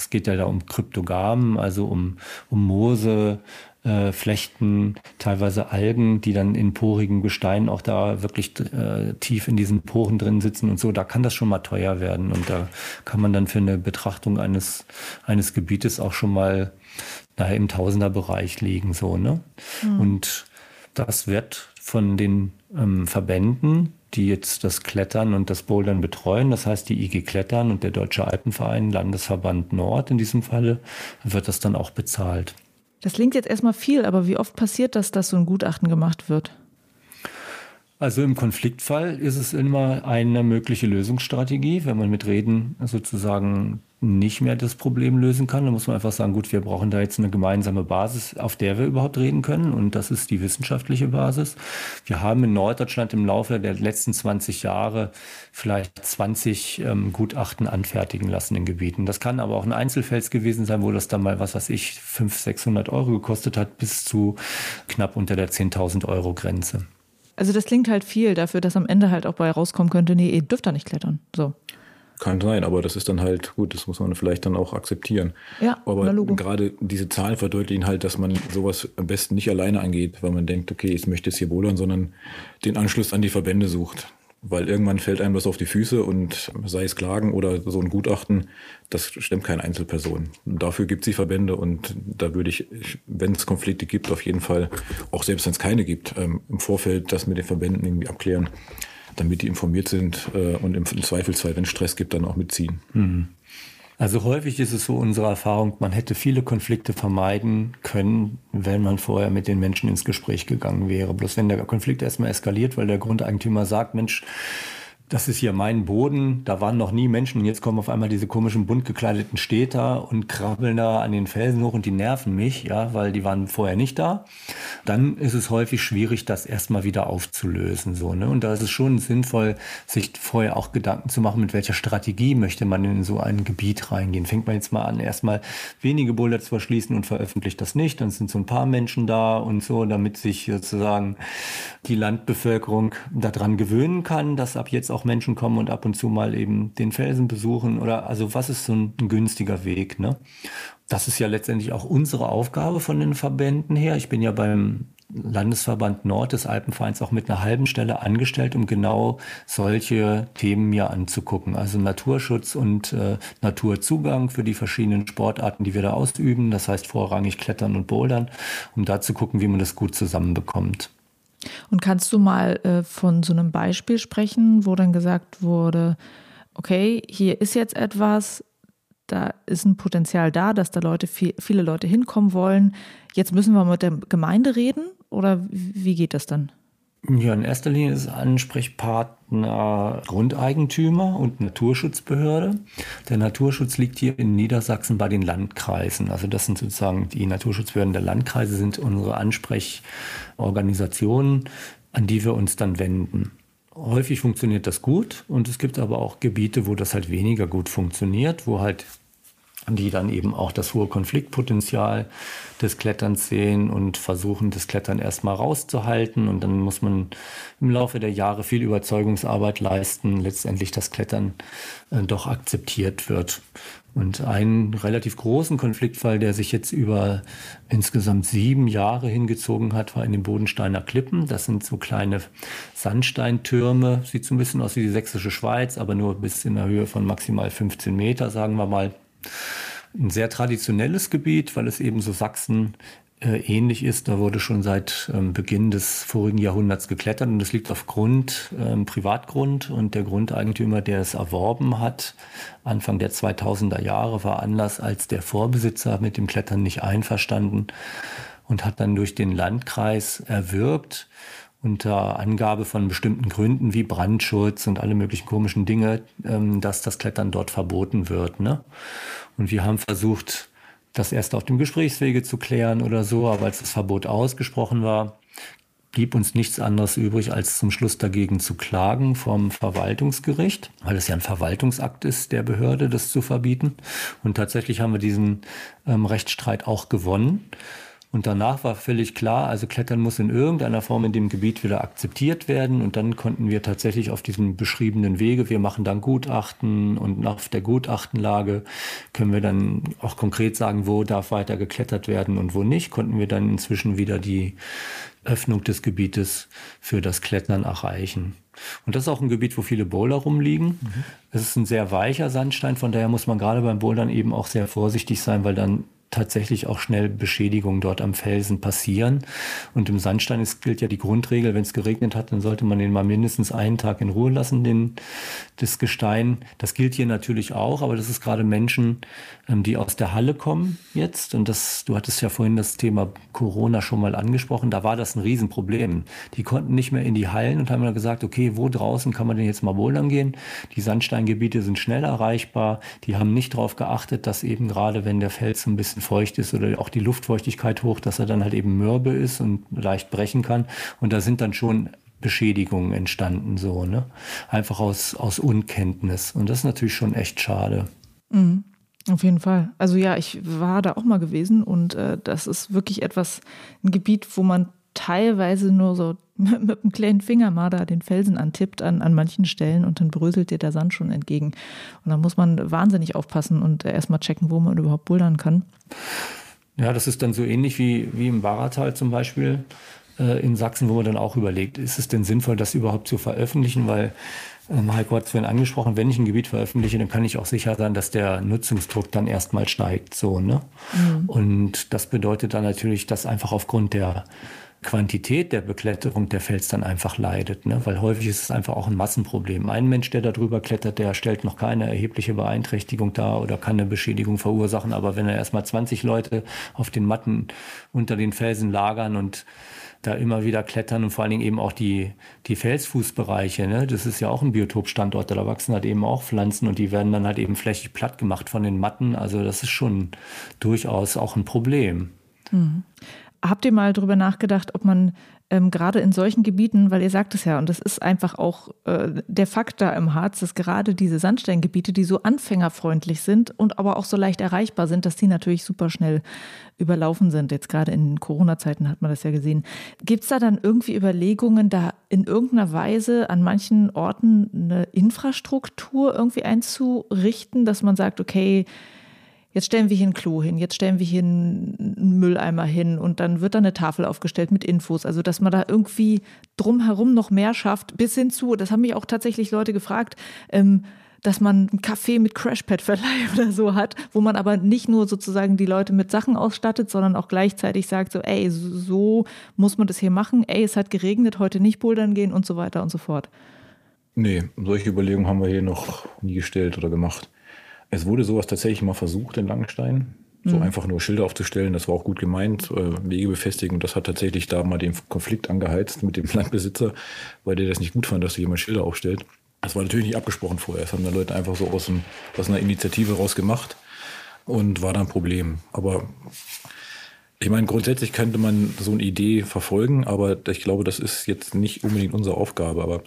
es geht ja da um Kryptogamen, also um, um Moose, äh, Flechten, teilweise Algen, die dann in porigen Gesteinen auch da wirklich äh, tief in diesen Poren drin sitzen und so. Da kann das schon mal teuer werden und da kann man dann für eine Betrachtung eines, eines Gebietes auch schon mal naja, im Tausenderbereich liegen, so, ne? Mhm. Und das wird von den ähm, Verbänden, die jetzt das Klettern und das Bouldern betreuen, das heißt die IG Klettern und der Deutsche Alpenverein, Landesverband Nord in diesem Falle, wird das dann auch bezahlt. Das klingt jetzt erstmal viel, aber wie oft passiert das, dass so ein Gutachten gemacht wird? Also im Konfliktfall ist es immer eine mögliche Lösungsstrategie, wenn man mit Reden sozusagen nicht mehr das Problem lösen kann. Dann muss man einfach sagen, gut, wir brauchen da jetzt eine gemeinsame Basis, auf der wir überhaupt reden können. Und das ist die wissenschaftliche Basis. Wir haben in Norddeutschland im Laufe der letzten 20 Jahre vielleicht 20 ähm, Gutachten anfertigen lassen in Gebieten. Das kann aber auch ein Einzelfels gewesen sein, wo das dann mal, was weiß ich, 500, 600 Euro gekostet hat, bis zu knapp unter der 10.000 Euro Grenze. Also das klingt halt viel dafür, dass am Ende halt auch bei rauskommen könnte, nee, ihr dürft da nicht klettern. So. Kann sein, aber das ist dann halt gut, das muss man vielleicht dann auch akzeptieren. Ja, aber gerade diese Zahlen verdeutlichen halt, dass man sowas am besten nicht alleine angeht, weil man denkt, okay, ich möchte es hier bouldern, sondern den Anschluss an die Verbände sucht. weil irgendwann fällt einem das auf die Füße und sei es Klagen oder so ein Gutachten, das stemmt keine Einzelperson. Dafür gibt es die Verbände und da würde ich, wenn es Konflikte gibt, auf jeden Fall, auch selbst wenn es keine gibt, ähm, im Vorfeld das mit den Verbänden irgendwie abklären, damit die informiert sind äh, und im Zweifelsfall, wenn es Stress gibt, dann auch mitziehen. Mhm. Also häufig ist es so unsere Erfahrung, man hätte viele Konflikte vermeiden können, wenn man vorher mit den Menschen ins Gespräch gegangen wäre. Bloß wenn der Konflikt erstmal eskaliert, weil der Grundeigentümer sagt, Mensch, das ist hier mein Boden, da waren noch nie Menschen und jetzt kommen auf einmal diese komischen bunt gekleideten Städter und krabbeln da an den Felsen hoch und die nerven mich, ja, weil die waren vorher nicht da. Dann ist es häufig schwierig, das erstmal wieder aufzulösen, so, ne? Und da ist es schon sinnvoll, sich vorher auch Gedanken zu machen, mit welcher Strategie möchte man in so ein Gebiet reingehen. Fängt man jetzt mal an, erstmal wenige Boulder zu erschließen und veröffentlicht das nicht, dann sind so ein paar Menschen da und so, damit sich sozusagen die Landbevölkerung daran gewöhnen kann, dass ab jetzt auch auch Menschen kommen und ab und zu mal eben den Felsen besuchen oder also was ist so ein, ein günstiger Weg, ne? Das ist ja letztendlich auch unsere Aufgabe von den Verbänden her. Ich bin ja beim Landesverband Nord des Alpenvereins auch mit einer halben Stelle angestellt, um genau solche Themen mir anzugucken. Also Naturschutz und äh, Naturzugang für die verschiedenen Sportarten, die wir da ausüben. Das heißt vorrangig Klettern und Bouldern, um da zu gucken, wie man das gut zusammenbekommt. Und kannst du mal äh, von so einem Beispiel sprechen, wo dann gesagt wurde, okay, hier ist jetzt etwas, da ist ein Potenzial da, dass da Leute, viel, viele Leute hinkommen wollen. Jetzt müssen wir mit der Gemeinde reden oder wie geht das dann? Ja, in erster Linie ist Ansprechpartner Grundeigentümer und Naturschutzbehörde. Der Naturschutz liegt hier in Niedersachsen bei den Landkreisen. Also das sind sozusagen die Naturschutzbehörden der Landkreise, sind unsere Ansprechorganisationen, an die wir uns dann wenden. Häufig funktioniert das gut und es gibt aber auch Gebiete, wo das halt weniger gut funktioniert, wo halt die dann eben auch das hohe Konfliktpotenzial des Kletterns sehen und versuchen, das Klettern erstmal rauszuhalten. Und dann muss man im Laufe der Jahre viel Überzeugungsarbeit leisten, letztendlich das Klettern äh, doch akzeptiert wird. Und einen relativ großen Konfliktfall, der sich jetzt über insgesamt sieben Jahre hingezogen hat, war in den Bodensteiner Klippen. Das sind so kleine Sandsteintürme, sieht so ein bisschen aus wie die sächsische Schweiz, aber nur bis in der Höhe von maximal 15 Meter, sagen wir mal ein sehr traditionelles Gebiet, weil es eben so Sachsen äh, ähnlich ist. Da wurde schon seit ähm, Beginn des vorigen Jahrhunderts geklettert und das liegt auf Grund, ähm, Privatgrund und der Grundeigentümer, der es erworben hat, Anfang der 2000er Jahre war anders als der Vorbesitzer mit dem Klettern nicht einverstanden und hat dann durch den Landkreis erwirkt unter Angabe von bestimmten Gründen wie Brandschutz und alle möglichen komischen Dinge, ähm, dass das Klettern dort verboten wird. Ne? Und wir haben versucht, das erst auf dem Gesprächswege zu klären oder so, aber als das Verbot ausgesprochen war, blieb uns nichts anderes übrig, als zum Schluss dagegen zu klagen vom Verwaltungsgericht, weil es ja ein Verwaltungsakt ist der Behörde, das zu verbieten. Und tatsächlich haben wir diesen ähm, Rechtsstreit auch gewonnen. Und danach war völlig klar, also Klettern muss in irgendeiner Form in dem Gebiet wieder akzeptiert werden. Und dann konnten wir tatsächlich auf diesem beschriebenen Wege, wir machen dann Gutachten und nach der Gutachtenlage können wir dann auch konkret sagen, wo darf weiter geklettert werden und wo nicht, konnten wir dann inzwischen wieder die Öffnung des Gebietes für das Klettern erreichen. Und das ist auch ein Gebiet, wo viele Boulder rumliegen. Mhm. Es ist ein sehr weicher Sandstein, von daher muss man gerade beim Bouldern eben auch sehr vorsichtig sein, weil dann tatsächlich auch schnell Beschädigungen dort am Felsen passieren. Und im Sandstein ist, gilt ja die Grundregel, wenn es geregnet hat, dann sollte man den mal mindestens einen Tag in Ruhe lassen, den, das Gestein. Das gilt hier natürlich auch, aber das ist gerade Menschen, ähm, die aus der Halle kommen jetzt. Und das, du hattest ja vorhin das Thema Corona schon mal angesprochen. Da war das ein Riesenproblem. Die konnten nicht mehr in die Hallen und haben dann gesagt, okay, wo draußen kann man denn jetzt mal bouldern gehen? Die Sandsteingebiete sind schnell erreichbar. Die haben nicht darauf geachtet, dass eben gerade, wenn der Fels ein bisschen feucht ist oder auch die Luftfeuchtigkeit hoch, dass er dann halt eben mürbe ist und leicht brechen kann. Und da sind dann schon Beschädigungen entstanden, so, ne? Einfach aus, aus Unkenntnis. Und das ist natürlich schon echt schade. Mhm. Auf jeden Fall. Also ja, ich war da auch mal gewesen und äh, das ist wirklich etwas, ein Gebiet, wo man teilweise nur so mit, mit einem kleinen Finger mal da den Felsen antippt an, an manchen Stellen und dann bröselt dir der Sand schon entgegen. Und dann muss man wahnsinnig aufpassen und erstmal checken, wo man überhaupt bouldern kann. Ja, das ist dann so ähnlich wie, wie im Baratal zum Beispiel. äh, in Sachsen, wo man dann auch überlegt, ist es denn sinnvoll, das überhaupt zu veröffentlichen, weil ähm, Heiko hat es vorhin angesprochen, wenn ich ein Gebiet veröffentliche, dann kann ich auch sicher sein, dass der Nutzungsdruck dann erstmal steigt. So, ne? Mhm. Und das bedeutet dann natürlich, dass einfach aufgrund der Quantität der Bekletterung der Fels dann einfach leidet, ne? weil häufig ist es einfach auch ein Massenproblem. Ein Mensch, der da drüber klettert, der stellt noch keine erhebliche Beeinträchtigung dar oder kann eine Beschädigung verursachen, aber wenn er erstmal 20 Leute auf den Matten unter den Felsen lagern und da immer wieder klettern und vor allen Dingen eben auch die, die Felsfußbereiche. Ne? Das ist ja auch ein Biotopstandort, da wachsen halt eben auch Pflanzen und die werden dann halt eben flächig platt gemacht von den Matten. Also das ist schon durchaus auch ein Problem. Mhm. Habt ihr mal darüber nachgedacht, ob man ähm, gerade in solchen Gebieten, weil ihr sagt es ja, und das ist einfach auch äh, der Fakt da im Harz, dass gerade diese Sandsteingebiete, die so anfängerfreundlich sind und aber auch so leicht erreichbar sind, dass die natürlich super schnell überlaufen sind. Jetzt gerade in Corona-Zeiten hat man das ja gesehen. Gibt es da dann irgendwie Überlegungen, da in irgendeiner Weise an manchen Orten eine Infrastruktur irgendwie einzurichten, dass man sagt, okay, Jetzt stellen wir hier ein Klo hin, jetzt stellen wir hier einen Mülleimer hin und dann wird da eine Tafel aufgestellt mit Infos. Also, dass man da irgendwie drumherum noch mehr schafft, bis hin zu, das haben mich auch tatsächlich Leute gefragt, ähm, dass man ein Café mit Crashpad-Verleih oder so hat, wo man aber nicht nur sozusagen die Leute mit Sachen ausstattet, sondern auch gleichzeitig sagt so, ey, so muss man das hier machen, ey, es hat geregnet, heute nicht bouldern gehen und so weiter und so fort. Nee, solche Überlegungen haben wir hier noch nie gestellt oder gemacht. Es wurde sowas tatsächlich mal versucht in Langenstein. So mhm. einfach nur Schilder aufzustellen, das war auch gut gemeint, äh, Wege befestigen. Und das hat tatsächlich da mal den Konflikt angeheizt mit dem Landbesitzer, weil der das nicht gut fand, dass jemand Schilder aufstellt. Das war natürlich nicht abgesprochen vorher. Das haben da Leute einfach so aus, einem, aus einer Initiative raus gemacht und war dann ein Problem. Aber ich meine, grundsätzlich könnte man so eine Idee verfolgen, aber ich glaube, das ist jetzt nicht unbedingt unsere Aufgabe. Aber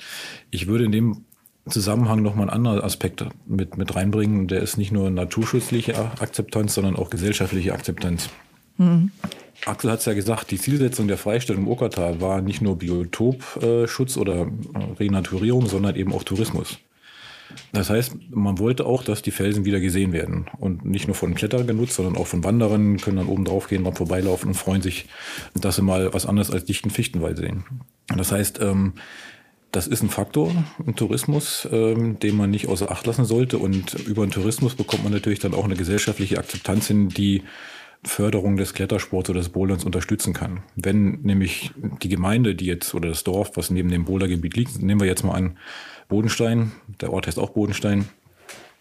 ich würde in dem Zusammenhang nochmal einen anderen Aspekt mit, mit reinbringen. Der ist nicht nur naturschutzliche Akzeptanz, sondern auch gesellschaftliche Akzeptanz. Mhm. Axel hat es ja gesagt, die Zielsetzung der Freistellung im Okertal war nicht nur Biotopschutz oder Renaturierung, sondern eben auch Tourismus. Das heißt, man wollte auch, dass die Felsen wieder gesehen werden und nicht nur von Klettern genutzt, sondern auch von Wanderern können dann oben drauf gehen, mal vorbeilaufen und freuen sich, dass sie mal was anderes als dichten Fichtenwald sehen. Das heißt, ähm, das ist ein Faktor im Tourismus, ähm, den man nicht außer Acht lassen sollte. Und über den Tourismus bekommt man natürlich dann auch eine gesellschaftliche Akzeptanz hin, die Förderung des Klettersports oder des Boulderns unterstützen kann. Wenn nämlich die Gemeinde, die jetzt oder das Dorf, was neben dem Bouldergebiet liegt, nehmen wir jetzt mal an Bodenstein, der Ort heißt auch Bodenstein,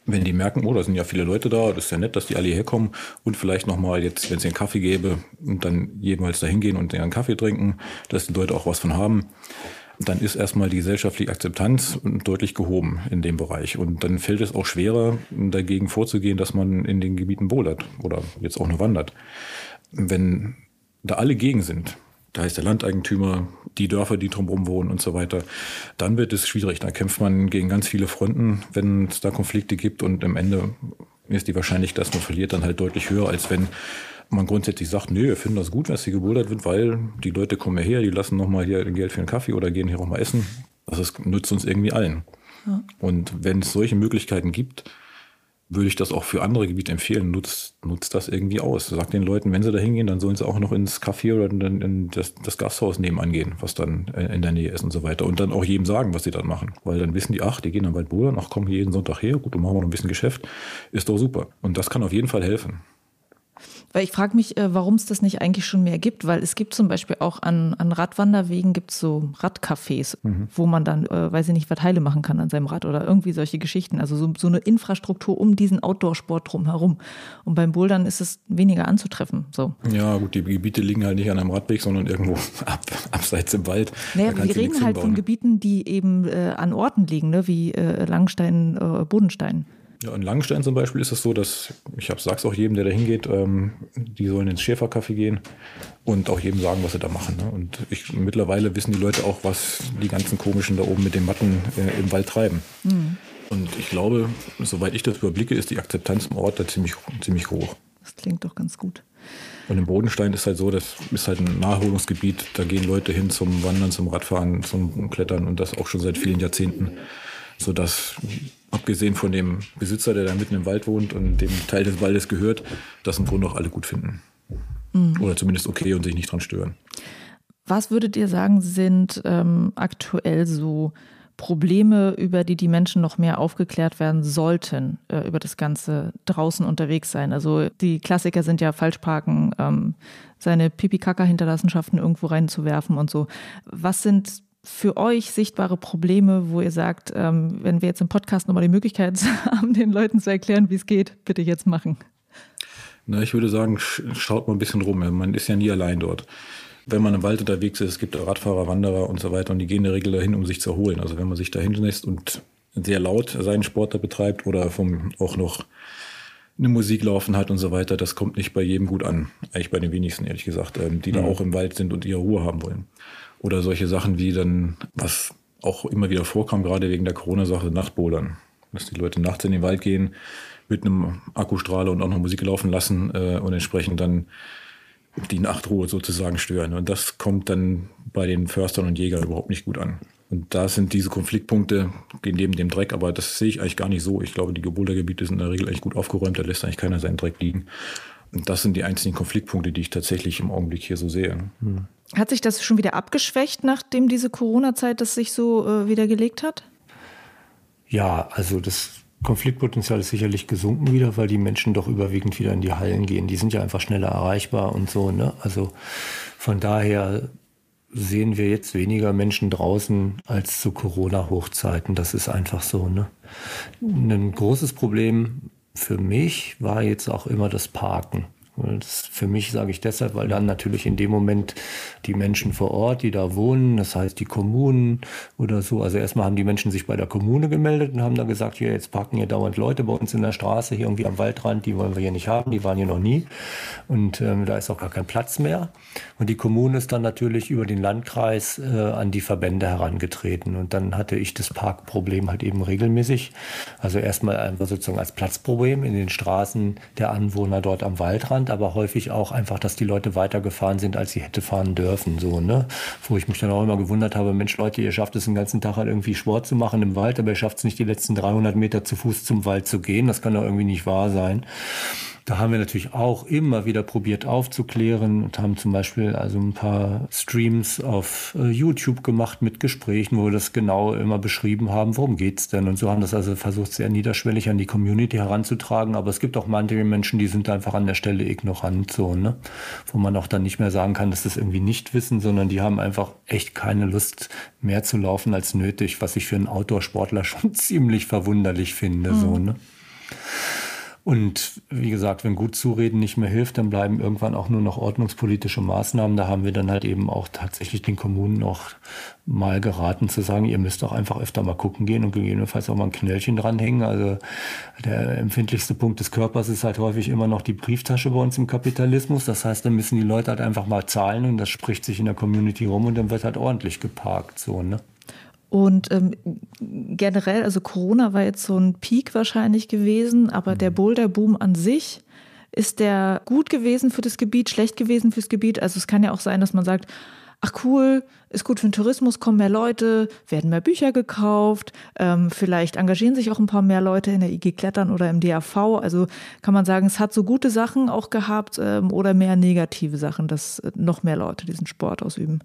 wenn die merken, oh, da sind ja viele Leute da, das ist ja nett, dass die alle hierher kommen und vielleicht nochmal jetzt, wenn es einen Kaffee gäbe und dann jeweils da hingehen und einen Kaffee trinken, dass die Leute auch was von haben, dann ist erstmal die gesellschaftliche Akzeptanz deutlich gehoben in dem Bereich. Und dann fällt es auch schwerer, dagegen vorzugehen, dass man in den Gebieten bouldert oder jetzt auch nur wandert. Wenn da alle gegen sind, da ist der Landeigentümer, die Dörfer, die drumherum wohnen und so weiter, dann wird es schwierig. Da kämpft man gegen ganz viele Fronten, wenn es da Konflikte gibt und am Ende ist die Wahrscheinlichkeit, dass man verliert, dann halt deutlich höher, als wenn man grundsätzlich sagt, nee, wir finden das gut, dass hier gebouldert wird, weil die Leute kommen hierher, die lassen nochmal hier Geld für einen Kaffee oder gehen hier auch mal essen. Das ist, nützt uns irgendwie allen. Ja. Und wenn es solche Möglichkeiten gibt, würde ich das auch für andere Gebiete empfehlen. Nutzt, nutzt das irgendwie aus. Sagt den Leuten, wenn sie da hingehen, dann sollen sie auch noch ins Café oder in, in das, das, Gasthaus nebenan gehen, was dann in der Nähe ist und so weiter. Und dann auch jedem sagen, was sie dann machen. Weil dann wissen die, ach, die gehen dann bald bouldern, ach, kommen hier jeden Sonntag her, gut, dann machen wir noch ein bisschen Geschäft. Ist doch super. Und das kann auf jeden Fall helfen. Weil ich frage mich, äh, warum es das nicht eigentlich schon mehr gibt, weil es gibt zum Beispiel auch an, an Radwanderwegen gibt so Radcafés, mhm. wo man dann, äh, weiß ich nicht, was Heile machen kann an seinem Rad oder irgendwie solche Geschichten. Also so, so eine Infrastruktur um diesen Outdoor-Sport drumherum. Und beim Bouldern ist es weniger anzutreffen. So. Ja, gut, die Gebiete liegen halt nicht an einem Radweg, sondern irgendwo ab, abseits im Wald. Naja, wir reden halt von Gebieten, die eben äh, an Orten liegen, ne? wie äh, Langstein, äh, Bodenstein. Ja, in Langenstein zum Beispiel ist es so, dass ich sage es auch jedem, der da hingeht, ähm, die sollen ins Schäfercafé gehen und auch jedem sagen, was sie da machen. Ne? Und ich, mittlerweile wissen die Leute auch, was die ganzen komischen da oben mit den Matten äh, im Wald treiben. Mhm. Und ich glaube, soweit ich das überblicke, ist die Akzeptanz im Ort da ziemlich, ziemlich hoch. Das klingt doch ganz gut. Und im Bodenstein ist halt so, das ist halt ein Naherholungsgebiet. Da gehen Leute hin zum Wandern, zum Radfahren, zum Klettern und das auch schon seit vielen Jahrzehnten sodass abgesehen von dem Besitzer, der da mitten im Wald wohnt und dem Teil des Waldes gehört, das im Grunde auch alle gut finden. Mhm. Oder zumindest okay und sich nicht dran stören. Was würdet ihr sagen, sind ähm, aktuell so Probleme, über die die Menschen noch mehr aufgeklärt werden sollten, äh, über das ganze draußen unterwegs sein? Also die Klassiker sind ja Falschparken, ähm, seine Pipi-Kaka-Hinterlassenschaften irgendwo reinzuwerfen und so. Was sind für euch sichtbare Probleme, wo ihr sagt, ähm, wenn wir jetzt im Podcast nochmal die Möglichkeit haben, den Leuten zu erklären, wie es geht, bitte jetzt machen? Na, ich würde sagen, schaut mal ein bisschen rum. Man ist ja nie allein dort wenn man im Wald unterwegs ist, es gibt Radfahrer, Wanderer und so weiter und die gehen in der Regel dahin, um sich zu erholen. Also wenn man sich da hinlässt und sehr laut seinen Sport da betreibt oder vom, auch noch eine Musik laufen hat und so weiter, das kommt nicht bei jedem gut an. Eigentlich bei den wenigsten, ehrlich gesagt, ähm, die mhm. da auch im Wald sind und ihre Ruhe haben wollen. Oder solche Sachen wie dann, was auch immer wieder vorkam, gerade wegen der Corona-Sache, Nachtbouldern. Dass die Leute nachts in den Wald gehen, mit einem Akkustrahler und auch noch Musik laufen lassen äh, und entsprechend dann die Nachtruhe sozusagen stören. Und das kommt dann bei den Förstern und Jägern überhaupt nicht gut an. Und da sind diese Konfliktpunkte neben dem Dreck, aber das sehe ich eigentlich gar nicht so. Ich glaube, die Gebuldergebiete sind in der Regel eigentlich gut aufgeräumt, da lässt eigentlich keiner seinen Dreck liegen. Und das sind die einzigen Konfliktpunkte, die ich tatsächlich im Augenblick hier so sehe. Hm. Hat sich das schon wieder abgeschwächt, nachdem diese Corona-Zeit das sich so äh, wieder gelegt hat? Ja, also das Konfliktpotenzial ist sicherlich gesunken wieder, weil die Menschen doch überwiegend wieder in die Hallen gehen. Die sind ja einfach schneller erreichbar und so. Ne? Also von daher sehen wir jetzt weniger Menschen draußen als zu Corona-Hochzeiten. Das ist einfach so. Ne? Ein großes Problem für mich war jetzt auch immer das Parken. Das für mich sage ich deshalb, weil dann natürlich in dem Moment die Menschen vor Ort, die da wohnen, das heißt die Kommunen oder so, also erstmal haben die Menschen sich bei der Kommune gemeldet und haben da gesagt, hier jetzt parken hier dauernd Leute bei uns in der Straße, hier irgendwie am Waldrand, die wollen wir hier nicht haben, die waren hier noch nie. Und ähm, da ist auch gar kein Platz mehr. Und die Kommune ist dann natürlich über den Landkreis äh, an die Verbände herangetreten. Und dann hatte ich das Parkproblem halt eben regelmäßig, also erstmal einfach sozusagen als Platzproblem in den Straßen der Anwohner dort am Waldrand aber häufig auch einfach, dass die Leute weitergefahren sind, als sie hätte fahren dürfen. So, ne? Wo ich mich dann auch immer gewundert habe, Mensch, Leute, ihr schafft es den ganzen Tag halt irgendwie Sport zu machen im Wald, aber ihr schafft es nicht, die letzten 300 Meter zu Fuß zum Wald zu gehen. Das kann doch irgendwie nicht wahr sein. Da haben wir natürlich auch immer wieder probiert aufzuklären und haben zum Beispiel also ein paar Streams auf äh, YouTube gemacht mit Gesprächen, wo wir das genau immer beschrieben haben, worum geht's denn? Und so haben das also versucht, sehr niederschwellig an die Community heranzutragen. Aber es gibt auch manche Menschen, die sind einfach an der Stelle ignorant, so, ne? Wo man auch dann nicht mehr sagen kann, dass das irgendwie nicht wissen, sondern die haben einfach echt keine Lust mehr zu laufen als nötig, was ich für einen Outdoor-Sportler schon ziemlich verwunderlich finde, mhm. so, ne? Und wie gesagt, wenn gut zureden nicht mehr hilft, dann bleiben irgendwann auch nur noch ordnungspolitische Maßnahmen. Da haben wir dann halt eben auch tatsächlich den Kommunen auch mal geraten zu sagen, ihr müsst auch einfach öfter mal gucken gehen und gegebenenfalls auch mal ein Knöllchen dranhängen. Also der empfindlichste Punkt des Körpers ist halt häufig immer noch die Brieftasche bei uns im Kapitalismus. Das heißt, dann müssen die Leute halt einfach mal zahlen und das spricht sich in der Community rum und dann wird halt ordentlich geparkt, so, ne? Und ähm, generell, also Corona war jetzt so ein Peak wahrscheinlich gewesen, aber der mhm. Boulderboom an sich, ist der gut gewesen für das Gebiet, schlecht gewesen fürs Gebiet? Also es kann ja auch sein, dass man sagt, ach cool, ist gut für den Tourismus, kommen mehr Leute, werden mehr Bücher gekauft, ähm, vielleicht engagieren sich auch ein paar mehr Leute in der IG Klettern oder im DAV. Also kann man sagen, es hat so gute Sachen auch gehabt ähm, oder mehr negative Sachen, dass noch mehr Leute diesen Sport ausüben.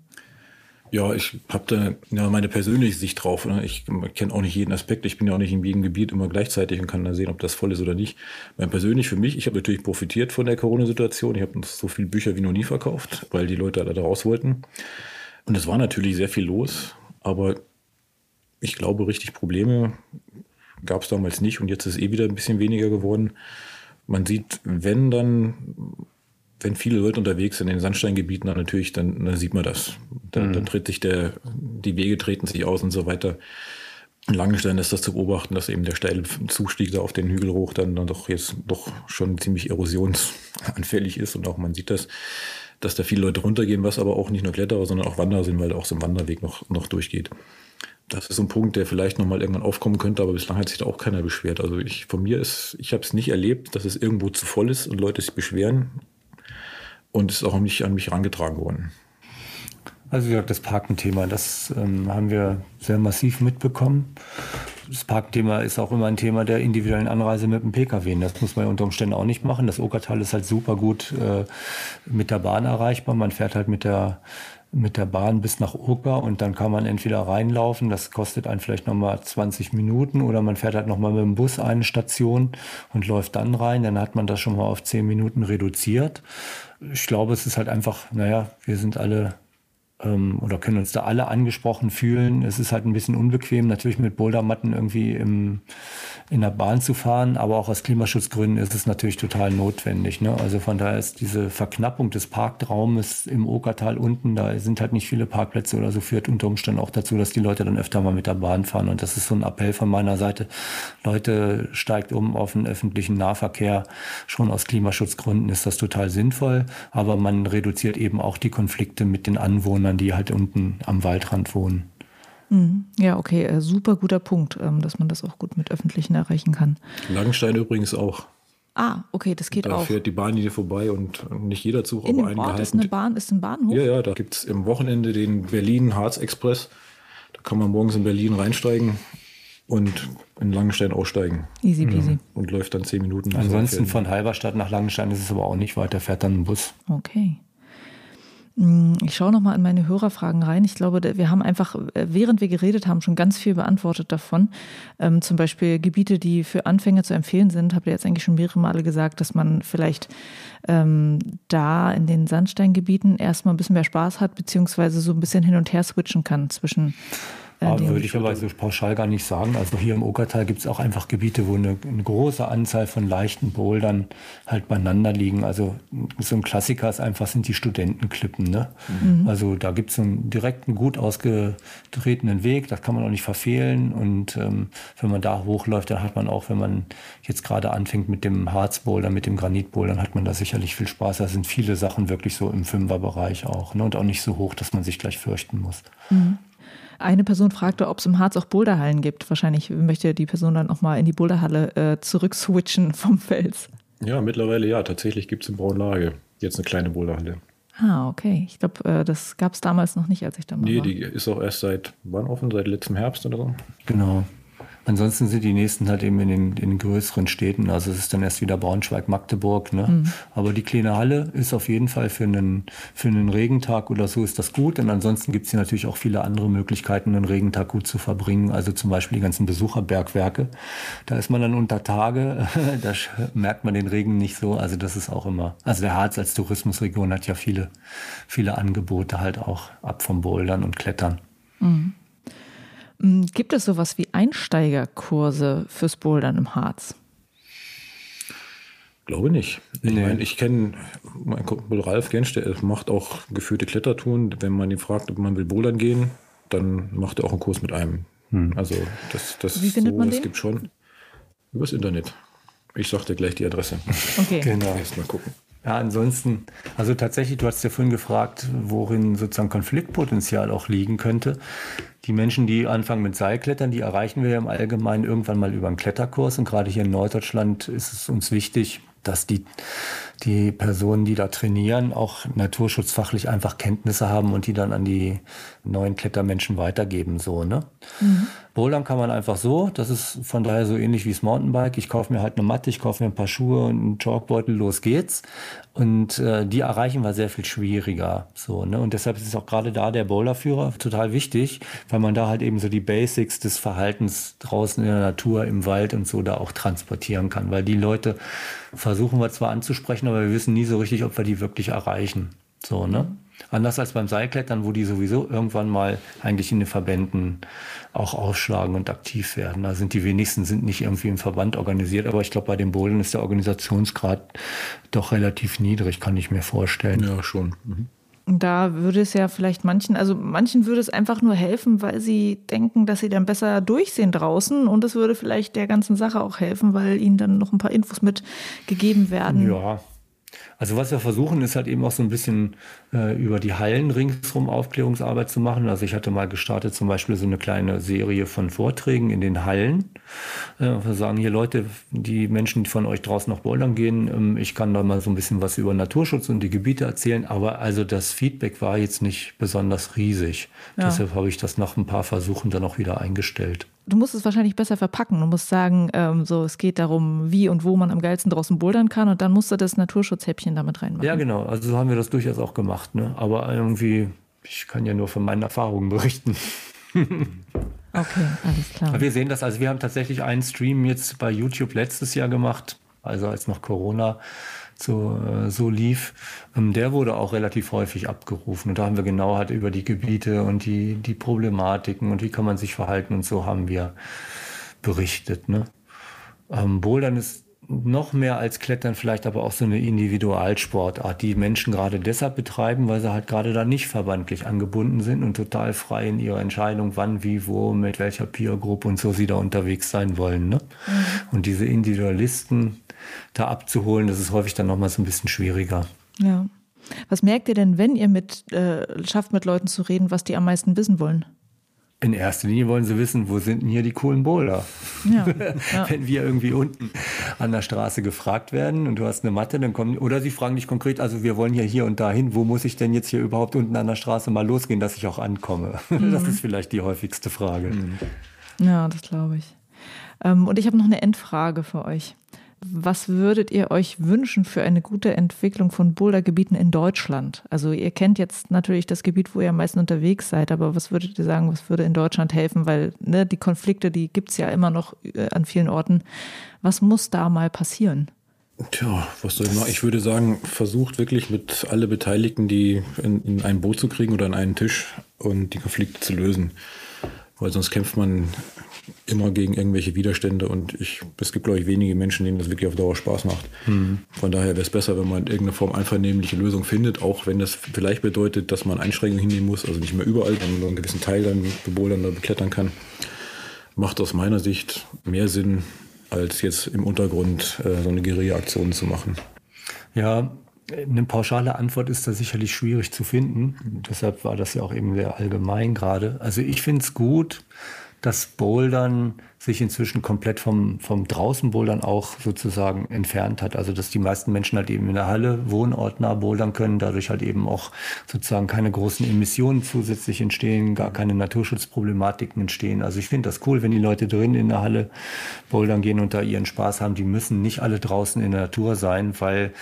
Ja, ich habe da ja, meine persönliche Sicht drauf. Ne? Ich kenne auch nicht jeden Aspekt. Ich bin ja auch nicht in jedem Gebiet immer gleichzeitig und kann da sehen, ob das voll ist oder nicht. Mein persönlich für mich, ich habe natürlich profitiert von der Corona-Situation. Ich habe so viele Bücher wie noch nie verkauft, weil die Leute da raus wollten. Und es war natürlich sehr viel los, aber ich glaube, richtig Probleme gab es damals nicht und jetzt ist eh wieder ein bisschen weniger geworden. Man sieht, wenn dann wenn viele Leute unterwegs sind in den Sandsteingebieten, dann natürlich, dann, dann sieht man das. Dann, mhm. dann tritt sich der, die Wege treten sich aus und so weiter. In Langenstein ist das zu beobachten, dass eben der steile Zustieg da auf den Hügel hoch dann, dann doch jetzt doch schon ziemlich erosionsanfällig ist und auch man sieht das, dass da viele Leute runtergehen, was aber auch nicht nur Kletterer, sondern auch Wanderer sind, weil auch so ein Wanderweg noch, noch durchgeht. Das ist so ein Punkt, der vielleicht nochmal irgendwann aufkommen könnte, aber bislang hat sich da auch keiner beschwert. Also ich von mir ist, ich habe es nicht erlebt, dass es irgendwo zu voll ist und Leute sich beschweren und ist auch nicht an mich herangetragen worden. Also wie gesagt, das Parkenthema, das ähm, haben wir sehr massiv mitbekommen. Das Parkenthema ist auch immer ein Thema der individuellen Anreise mit dem Pkw. Das muss man unter Umständen auch nicht machen. Das Okertal ist halt super gut äh, mit der Bahn erreichbar. Man fährt halt mit der mit der Bahn bis nach Oka und dann kann man entweder reinlaufen, das kostet einen vielleicht nochmal 20 Minuten oder man fährt halt nochmal mit dem Bus eine Station und läuft dann rein, dann hat man das schon mal auf 10 Minuten reduziert. Ich glaube, es ist halt einfach, naja, wir sind alle ähm, oder können uns da alle angesprochen fühlen. Es ist halt ein bisschen unbequem, natürlich mit Bouldermatten irgendwie im, in der Bahn zu fahren, aber auch aus Klimaschutzgründen ist es natürlich total notwendig. Ne? Also von daher ist diese Verknappung des Parkraumes im Okertal unten, da sind halt nicht viele Parkplätze oder so, führt unter Umständen auch dazu, dass die Leute dann öfter mal mit der Bahn fahren. Und das ist so ein Appell von meiner Seite. Leute, steigt um auf den öffentlichen Nahverkehr. Schon aus Klimaschutzgründen ist das total sinnvoll, aber man reduziert eben auch die Konflikte mit den Anwohnern, die halt unten am Waldrand wohnen. Mhm. Ja, okay, äh, super guter Punkt, ähm, dass man das auch gut mit Öffentlichen erreichen kann. Langenstein übrigens auch. Ah, okay, das geht da auch. Da fährt die Bahnlinie vorbei und nicht jeder Zug, In aber dem Ort eingehalten. ist eine Bahn, ist ein Bahnhof? Ja, ja, da gibt es im Wochenende den Berlin-Harz-Express. Da kann man morgens in Berlin reinsteigen und in Langenstein aussteigen. Easy peasy. Ja. Und läuft dann zehn Minuten. Ansonsten von Halberstadt nach Langenstein ist es aber auch nicht weit, da fährt dann ein Bus. Okay. Ich schaue nochmal in meine Hörerfragen rein. Ich glaube, wir haben einfach, äh, während wir geredet haben, schon ganz viel beantwortet davon. Ähm, zum Beispiel Gebiete, die für Anfänger zu empfehlen sind, habt ihr jetzt eigentlich schon mehrere Male gesagt, dass man vielleicht ähm, da in den Sandsteingebieten erstmal ein bisschen mehr Spaß hat, beziehungsweise so ein bisschen hin und her switchen kann zwischen ja, würde ich aber so pauschal gar nicht sagen. Also hier im Okertal gibt es auch einfach Gebiete, wo eine, eine, große Anzahl von leichten Bouldern halt beieinander liegen. Also so ein Klassiker ist einfach, sind die Studentenklippen. Ne? Mhm. Also da gibt es einen direkten, gut ausgetretenen Weg, das kann man auch nicht verfehlen. Und ähm, wenn man da hochläuft, dann hat man auch, wenn man jetzt gerade anfängt mit dem Harzboulder, mit dem Granitboulder, dann hat man da sicherlich viel Spaß. Da sind viele Sachen wirklich so im Fünferbereich auch. Ne? Und auch nicht so hoch, dass man sich gleich fürchten muss. Mhm. Eine Person fragte, ob es im Harz auch Boulderhallen gibt. Wahrscheinlich möchte die Person dann auch mal in die Boulderhalle äh, zurückswitchen vom Fels. Ja, mittlerweile ja. Tatsächlich gibt es in Braunlage jetzt eine kleine Boulderhalle. Ah, okay. Ich glaube, äh, das gab es damals noch nicht, als ich da mal nee, war. Nee, die ist auch erst seit wann offen? Seit letztem Herbst oder so? Genau. Ansonsten sind die nächsten halt eben in den, in den größeren Städten. Also es ist dann erst wieder Braunschweig, Magdeburg. Ne? Mhm. Aber die kleine Halle ist auf jeden Fall für einen, für einen Regentag oder so ist das gut. Und ansonsten gibt es hier natürlich auch viele andere Möglichkeiten, einen Regentag gut zu verbringen. Also zum Beispiel die ganzen Besucherbergwerke. Da ist man dann unter Tage, da merkt man den Regen nicht so. Also das ist auch immer, also der Harz als Tourismusregion hat ja viele, viele Angebote halt auch ab vom Bouldern und Klettern. Mhm. Gibt es sowas wie Einsteigerkurse fürs Bouldern im Harz? Glaube nicht. Ich nee. meine, ich kenne meinen Kumpel Ralf Gensch, der macht auch geführte Klettertouren. Wenn man ihn fragt, ob man will bouldern gehen, dann macht er auch einen Kurs mit einem. Hm. Also das, das, Wie findet so, man das den? gibt schon übers Internet. Ich sag dir gleich die Adresse. Okay. Genau. Erst mal gucken. Ja, ansonsten, also tatsächlich, du hast ja vorhin gefragt, worin sozusagen Konfliktpotenzial auch liegen könnte. Die Menschen, die anfangen mit Seilklettern, die erreichen wir ja im Allgemeinen irgendwann mal über einen Kletterkurs. Und gerade hier in Norddeutschland ist es uns wichtig, dass die, die Personen, die da trainieren, auch naturschutzfachlich einfach Kenntnisse haben und die dann an die neuen Klettermenschen weitergeben. So, ne? Mhm. Bouldern kann man einfach so. Das ist von daher so ähnlich wie das Mountainbike. Ich kaufe mir halt eine Matte, ich kaufe mir ein paar Schuhe und einen Chalkbeutel, los geht's. Und äh, die erreichen wir sehr viel schwieriger. So, ne? Und deshalb ist auch gerade da der Boulderführer total wichtig, weil man da halt eben so die Basics des Verhaltens draußen in der Natur, im Wald und so da auch transportieren kann. Weil die Leute versuchen wir zwar anzusprechen, aber wir wissen nie so richtig, ob wir die wirklich erreichen. So, ne? Anders als beim Seilklettern, wo die sowieso irgendwann mal eigentlich in den Verbänden auch aufschlagen und aktiv werden. Da sind die wenigsten sind nicht irgendwie im Verband organisiert, aber ich glaube, bei den Bouldern ist der Organisationsgrad doch relativ niedrig, kann ich mir vorstellen. Ja, schon. Mhm. Da würde es ja vielleicht manchen, also manchen würde es einfach nur helfen, weil sie denken, dass sie dann besser durchsehen draußen und es würde vielleicht der ganzen Sache auch helfen, weil ihnen dann noch ein paar Infos mitgegeben werden. Ja, also was wir versuchen, ist halt eben auch so ein bisschen äh, über die Hallen ringsrum Aufklärungsarbeit zu machen. Also ich hatte mal gestartet zum Beispiel so eine kleine Serie von Vorträgen in den Hallen. Äh, wir sagen hier Leute, die Menschen, die von euch draußen noch bouldern gehen, ähm, ich kann da mal so ein bisschen was über Naturschutz und die Gebiete erzählen, aber also das Feedback war jetzt nicht besonders riesig. Ja. Deshalb habe ich das nach ein paar Versuchen dann auch wieder eingestellt du musst es wahrscheinlich besser verpacken. Du musst sagen, ähm, so es geht darum, wie und wo man am geilsten draußen bouldern kann und dann musst du das Naturschutzhäppchen damit reinmachen. Ja, genau. Also so haben wir das durchaus auch gemacht. Ne? Aber irgendwie, Ich kann ja nur von meinen Erfahrungen berichten. okay, alles klar. Wir sehen das, also wir haben tatsächlich einen Stream jetzt bei YouTube letztes Jahr gemacht, also als noch Corona so, äh, so lief. Ähm, der wurde auch relativ häufig abgerufen. Und da haben wir genau halt über die Gebiete und die, die Problematiken und wie kann man sich verhalten und so haben wir berichtet. Ne? Ähm, Bouldern ist noch mehr als Klettern vielleicht aber auch so eine Individualsportart, die Menschen gerade deshalb betreiben, weil sie halt gerade da nicht verbandlich angebunden sind und total frei in ihrer Entscheidung, wann, wie, wo, mit welcher Peer-Gruppe und so sie da unterwegs sein wollen. Ne? Mhm. Und diese Individualisten da abzuholen, das ist häufig dann nochmal so ein bisschen schwieriger. Ja. Was merkt ihr denn, wenn ihr mit äh, schafft, mit Leuten zu reden, was die am meisten wissen wollen? In erster Linie wollen sie wissen, wo sind denn hier die coolen Boulder? Ja, ja. Wenn wir irgendwie unten an der Straße gefragt werden und du hast eine Matte, dann kommen, oder sie fragen dich konkret, also wir wollen ja hier und dahin, wo muss ich denn jetzt hier überhaupt unten an der Straße mal losgehen, dass ich auch ankomme? Mhm. Das ist vielleicht die häufigste Frage. Mhm. Ja, das glaube ich. Ähm, und ich habe noch eine Endfrage für euch. Was würdet ihr euch wünschen für eine gute Entwicklung von Bouldergebieten in Deutschland? Also ihr kennt jetzt natürlich das Gebiet, wo ihr am meisten unterwegs seid, aber was würdet ihr sagen, was würde in Deutschland helfen? Weil ne, die Konflikte, die gibt es ja immer noch äh, an vielen Orten. Was muss da mal passieren? Tja, was soll ich machen? Ich würde sagen, versucht wirklich mit alle Beteiligten, die in, in ein Boot zu kriegen oder an einen Tisch und die Konflikte zu lösen. Weil sonst kämpft man immer gegen irgendwelche Widerstände und ich, es gibt, glaube ich, wenige Menschen, denen das wirklich auf Dauer Spaß macht. Mhm. Von daher wäre es besser, wenn man in irgendeiner Form einvernehmliche Lösung findet, auch wenn das vielleicht bedeutet, dass man Einschränkungen hinnehmen muss, also nicht mehr überall, sondern nur einen gewissen Teil dann bebouldern oder beklettern kann. Macht aus meiner Sicht mehr Sinn, als jetzt im Untergrund äh, so eine Guerilla-Aktion zu machen. Ja, eine pauschale Antwort ist da sicherlich schwierig zu finden. Deshalb war das ja auch eben sehr allgemein gerade. Also ich finde es gut, dass Bouldern sich inzwischen komplett vom, vom Draußenbouldern auch sozusagen entfernt hat. Also dass die meisten Menschen halt eben in der Halle wohnortnah bouldern können, dadurch halt eben auch sozusagen keine großen Emissionen zusätzlich entstehen, gar keine Naturschutzproblematiken entstehen. Also ich finde das cool, wenn die Leute drin in der Halle bouldern gehen und da ihren Spaß haben. Die müssen nicht alle draußen in der Natur sein, weil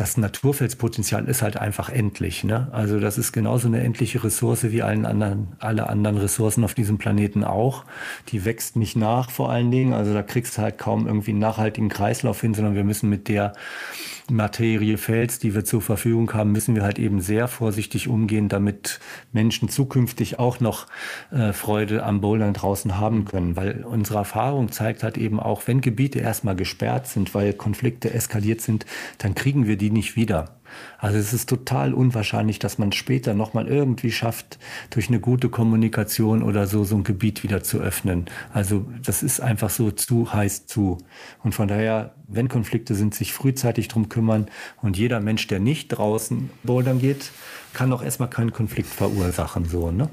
das Naturfelspotenzial ist halt einfach endlich. Ne? Also das ist genauso eine endliche Ressource wie allen anderen, alle anderen Ressourcen auf diesem Planeten auch. Die wächst nicht nach vor allen Dingen. Also da kriegst du halt kaum irgendwie einen nachhaltigen Kreislauf hin, sondern wir müssen mit der Materie Fels, die wir zur Verfügung haben, müssen wir halt eben sehr vorsichtig umgehen, damit Menschen zukünftig auch noch äh, Freude am Bouldern draußen haben können. Weil unsere Erfahrung zeigt halt eben auch, wenn Gebiete erstmal gesperrt sind, weil Konflikte eskaliert sind, dann kriegen wir die nicht wieder. Also es ist total unwahrscheinlich, dass man später nochmal irgendwie schafft, durch eine gute Kommunikation oder so so ein Gebiet wieder zu öffnen. Also das ist einfach so zu heiß zu. Und von daher, wenn Konflikte sind, sich frühzeitig drum kümmern und jeder Mensch, der nicht draußen bouldern geht, kann auch erstmal keinen Konflikt verursachen. So, ne?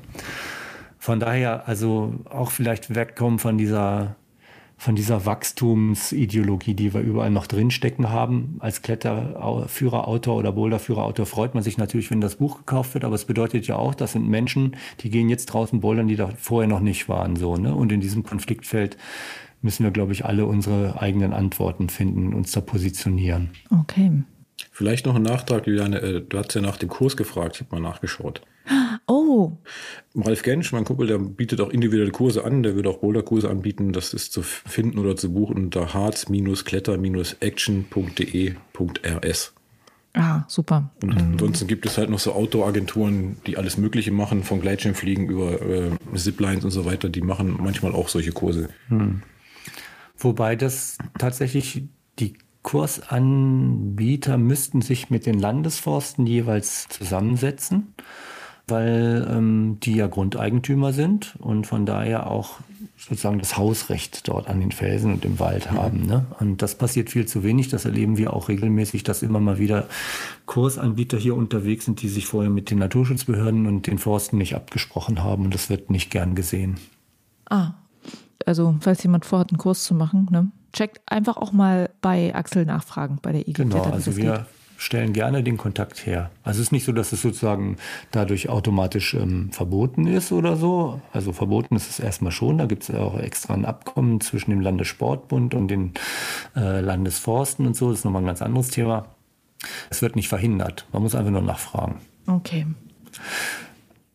Von daher, also auch vielleicht wegkommen von dieser von dieser Wachstumsideologie, die wir überall noch drinstecken haben. Als Kletterführerautor oder Boulderführerautor freut man sich natürlich, wenn das Buch gekauft wird, aber es bedeutet ja auch, das sind Menschen, die gehen jetzt draußen bouldern, die da vorher noch nicht waren. So, ne? Und in diesem Konfliktfeld müssen wir, glaube ich, alle unsere eigenen Antworten finden, uns da positionieren. Okay. Vielleicht noch ein Nachtrag, Juliane. Äh, du hast ja nach dem Kurs gefragt, ich habe mal nachgeschaut. Oh. Ralf Gensch, mein Kumpel, der bietet auch individuelle Kurse an. Der würde auch Boulderkurse anbieten. Das ist zu finden oder zu buchen unter harz-kletter-action.de.rs. Ah, super. Und mhm. ansonsten gibt es halt noch so Outdoor-Agenturen, die alles Mögliche machen, von Gleitschirmfliegen über äh, Ziplines und so weiter. Die machen manchmal auch solche Kurse. Hm. Wobei das tatsächlich die Kursanbieter müssten sich mit den Landesforsten jeweils zusammensetzen weil ähm, die ja Grundeigentümer sind und von daher auch sozusagen das Hausrecht dort an den Felsen und im Wald mhm. haben. Ne? Und das passiert viel zu wenig. Das erleben wir auch regelmäßig, dass immer mal wieder Kursanbieter hier unterwegs sind, die sich vorher mit den Naturschutzbehörden und den Forsten nicht abgesprochen haben. Und das wird nicht gern gesehen. Ah, also falls jemand vorhat, einen Kurs zu machen, ne? checkt einfach auch mal bei Axel nachfragen, bei der IG. Genau, also wir stellen gerne den Kontakt her. Also es ist nicht so, dass es sozusagen dadurch automatisch ähm, verboten ist oder so. Also verboten ist es erstmal schon. Da gibt es auch extra ein Abkommen zwischen dem Landessportbund und den äh, Landesforsten und so. Das ist nochmal ein ganz anderes Thema. Es wird nicht verhindert. Man muss einfach nur nachfragen. Okay.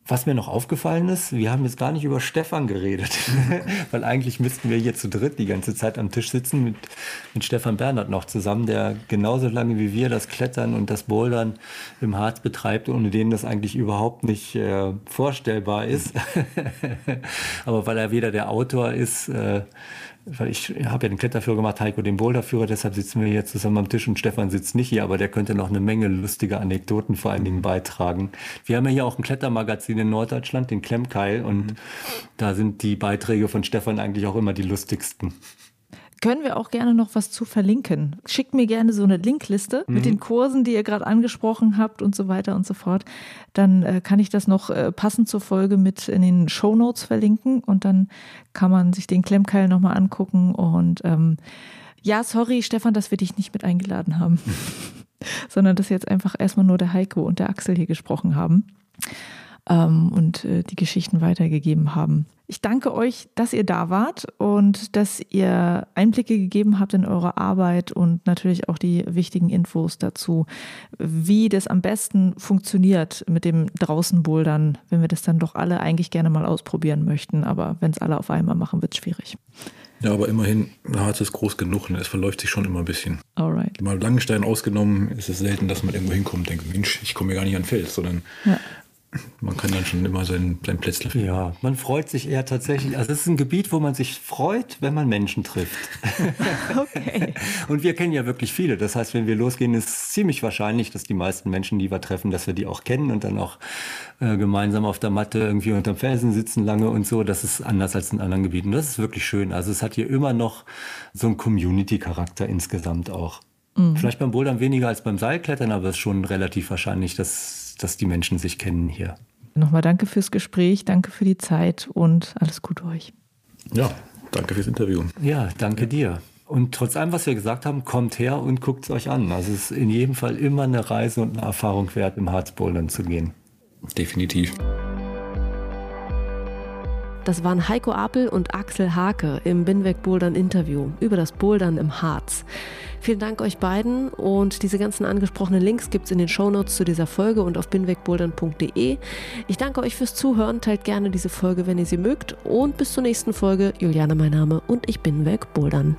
Was mir noch aufgefallen ist, wir haben jetzt gar nicht über Stefan geredet, weil eigentlich müssten wir hier zu dritt die ganze Zeit am Tisch sitzen mit, mit Stefan Bernhard noch zusammen, der genauso lange wie wir das Klettern und das Bouldern im Harz betreibt, ohne den das eigentlich überhaupt nicht äh, vorstellbar ist. Aber weil er weder der Autor ist, äh, weil ich habe ja den Kletterführer gemacht, Heiko den Boulderführer, deshalb sitzen wir hier zusammen am Tisch und Stefan sitzt nicht hier, aber der könnte noch eine Menge lustige Anekdoten vor allen Dingen beitragen. Wir haben ja hier auch ein Klettermagazin in Norddeutschland, den Klemmkeil, und mhm. da sind die Beiträge von Stefan eigentlich auch immer die lustigsten können wir auch gerne noch was zu verlinken. Schickt mir gerne so eine Linkliste mhm. mit den Kursen, die ihr gerade angesprochen habt und so weiter und so fort. Dann äh, kann ich das noch äh, passend zur Folge mit in den Show Notes verlinken und dann kann man sich den Klemmkeil nochmal angucken. Und ähm, ja, sorry, Stefan, dass wir dich nicht mit eingeladen haben, sondern dass jetzt einfach erstmal nur der Heiko und der Axel hier gesprochen haben ähm, und äh, die Geschichten weitergegeben haben. Ich danke euch, dass ihr da wart und dass ihr Einblicke gegeben habt in eure Arbeit und natürlich auch die wichtigen Infos dazu, wie das am besten funktioniert mit dem Draußenbouldern, wenn wir das dann doch alle eigentlich gerne mal ausprobieren möchten. Aber wenn es alle auf einmal machen, wird es schwierig. Ja, aber immerhin, Harz ist groß genug und es verläuft sich schon immer ein bisschen. Alright. Mal Langenstein ausgenommen, ist es selten, dass man irgendwo hinkommt und denkt, Mensch, ich komme ja gar nicht an Fels, sondern ja. Man kann dann schon immer sein, sein Plätzchen finden. Ja, man freut sich eher tatsächlich. Also es ist ein Gebiet, wo man sich freut, wenn man Menschen trifft. okay. Und wir kennen ja wirklich viele. Das heißt, wenn wir losgehen, ist es ziemlich wahrscheinlich, dass die meisten Menschen, die wir treffen, dass wir die auch kennen und dann auch äh, gemeinsam auf der Matte irgendwie unterm Felsen sitzen lange und so. Das ist anders als in anderen Gebieten. Das ist wirklich schön. Also es hat hier immer noch so einen Community-Charakter insgesamt auch. Mhm. Vielleicht beim Bouldern weniger als beim Seilklettern, aber es ist schon relativ wahrscheinlich, dass, dass die Menschen sich kennen hier. Nochmal danke fürs Gespräch, danke für die Zeit und alles Gute euch. Ja, danke fürs Interview. Ja, danke dir. Und trotz allem, was wir gesagt haben, kommt her und guckt es euch an. Also es ist in jedem Fall immer eine Reise und eine Erfahrung wert, im Harzbouldern zu gehen. Definitiv. Das waren Heiko Apel und Axel Hake im Binweg Bouldern Interview über das Bouldern im Harz. Vielen Dank euch beiden und diese ganzen angesprochenen Links gibt es in den Shownotes zu dieser Folge und auf binwegbouldern.de. Ich danke euch fürs Zuhören, teilt gerne diese Folge, wenn ihr sie mögt und bis zur nächsten Folge. Juliane mein Name und ich bin weg Bouldern.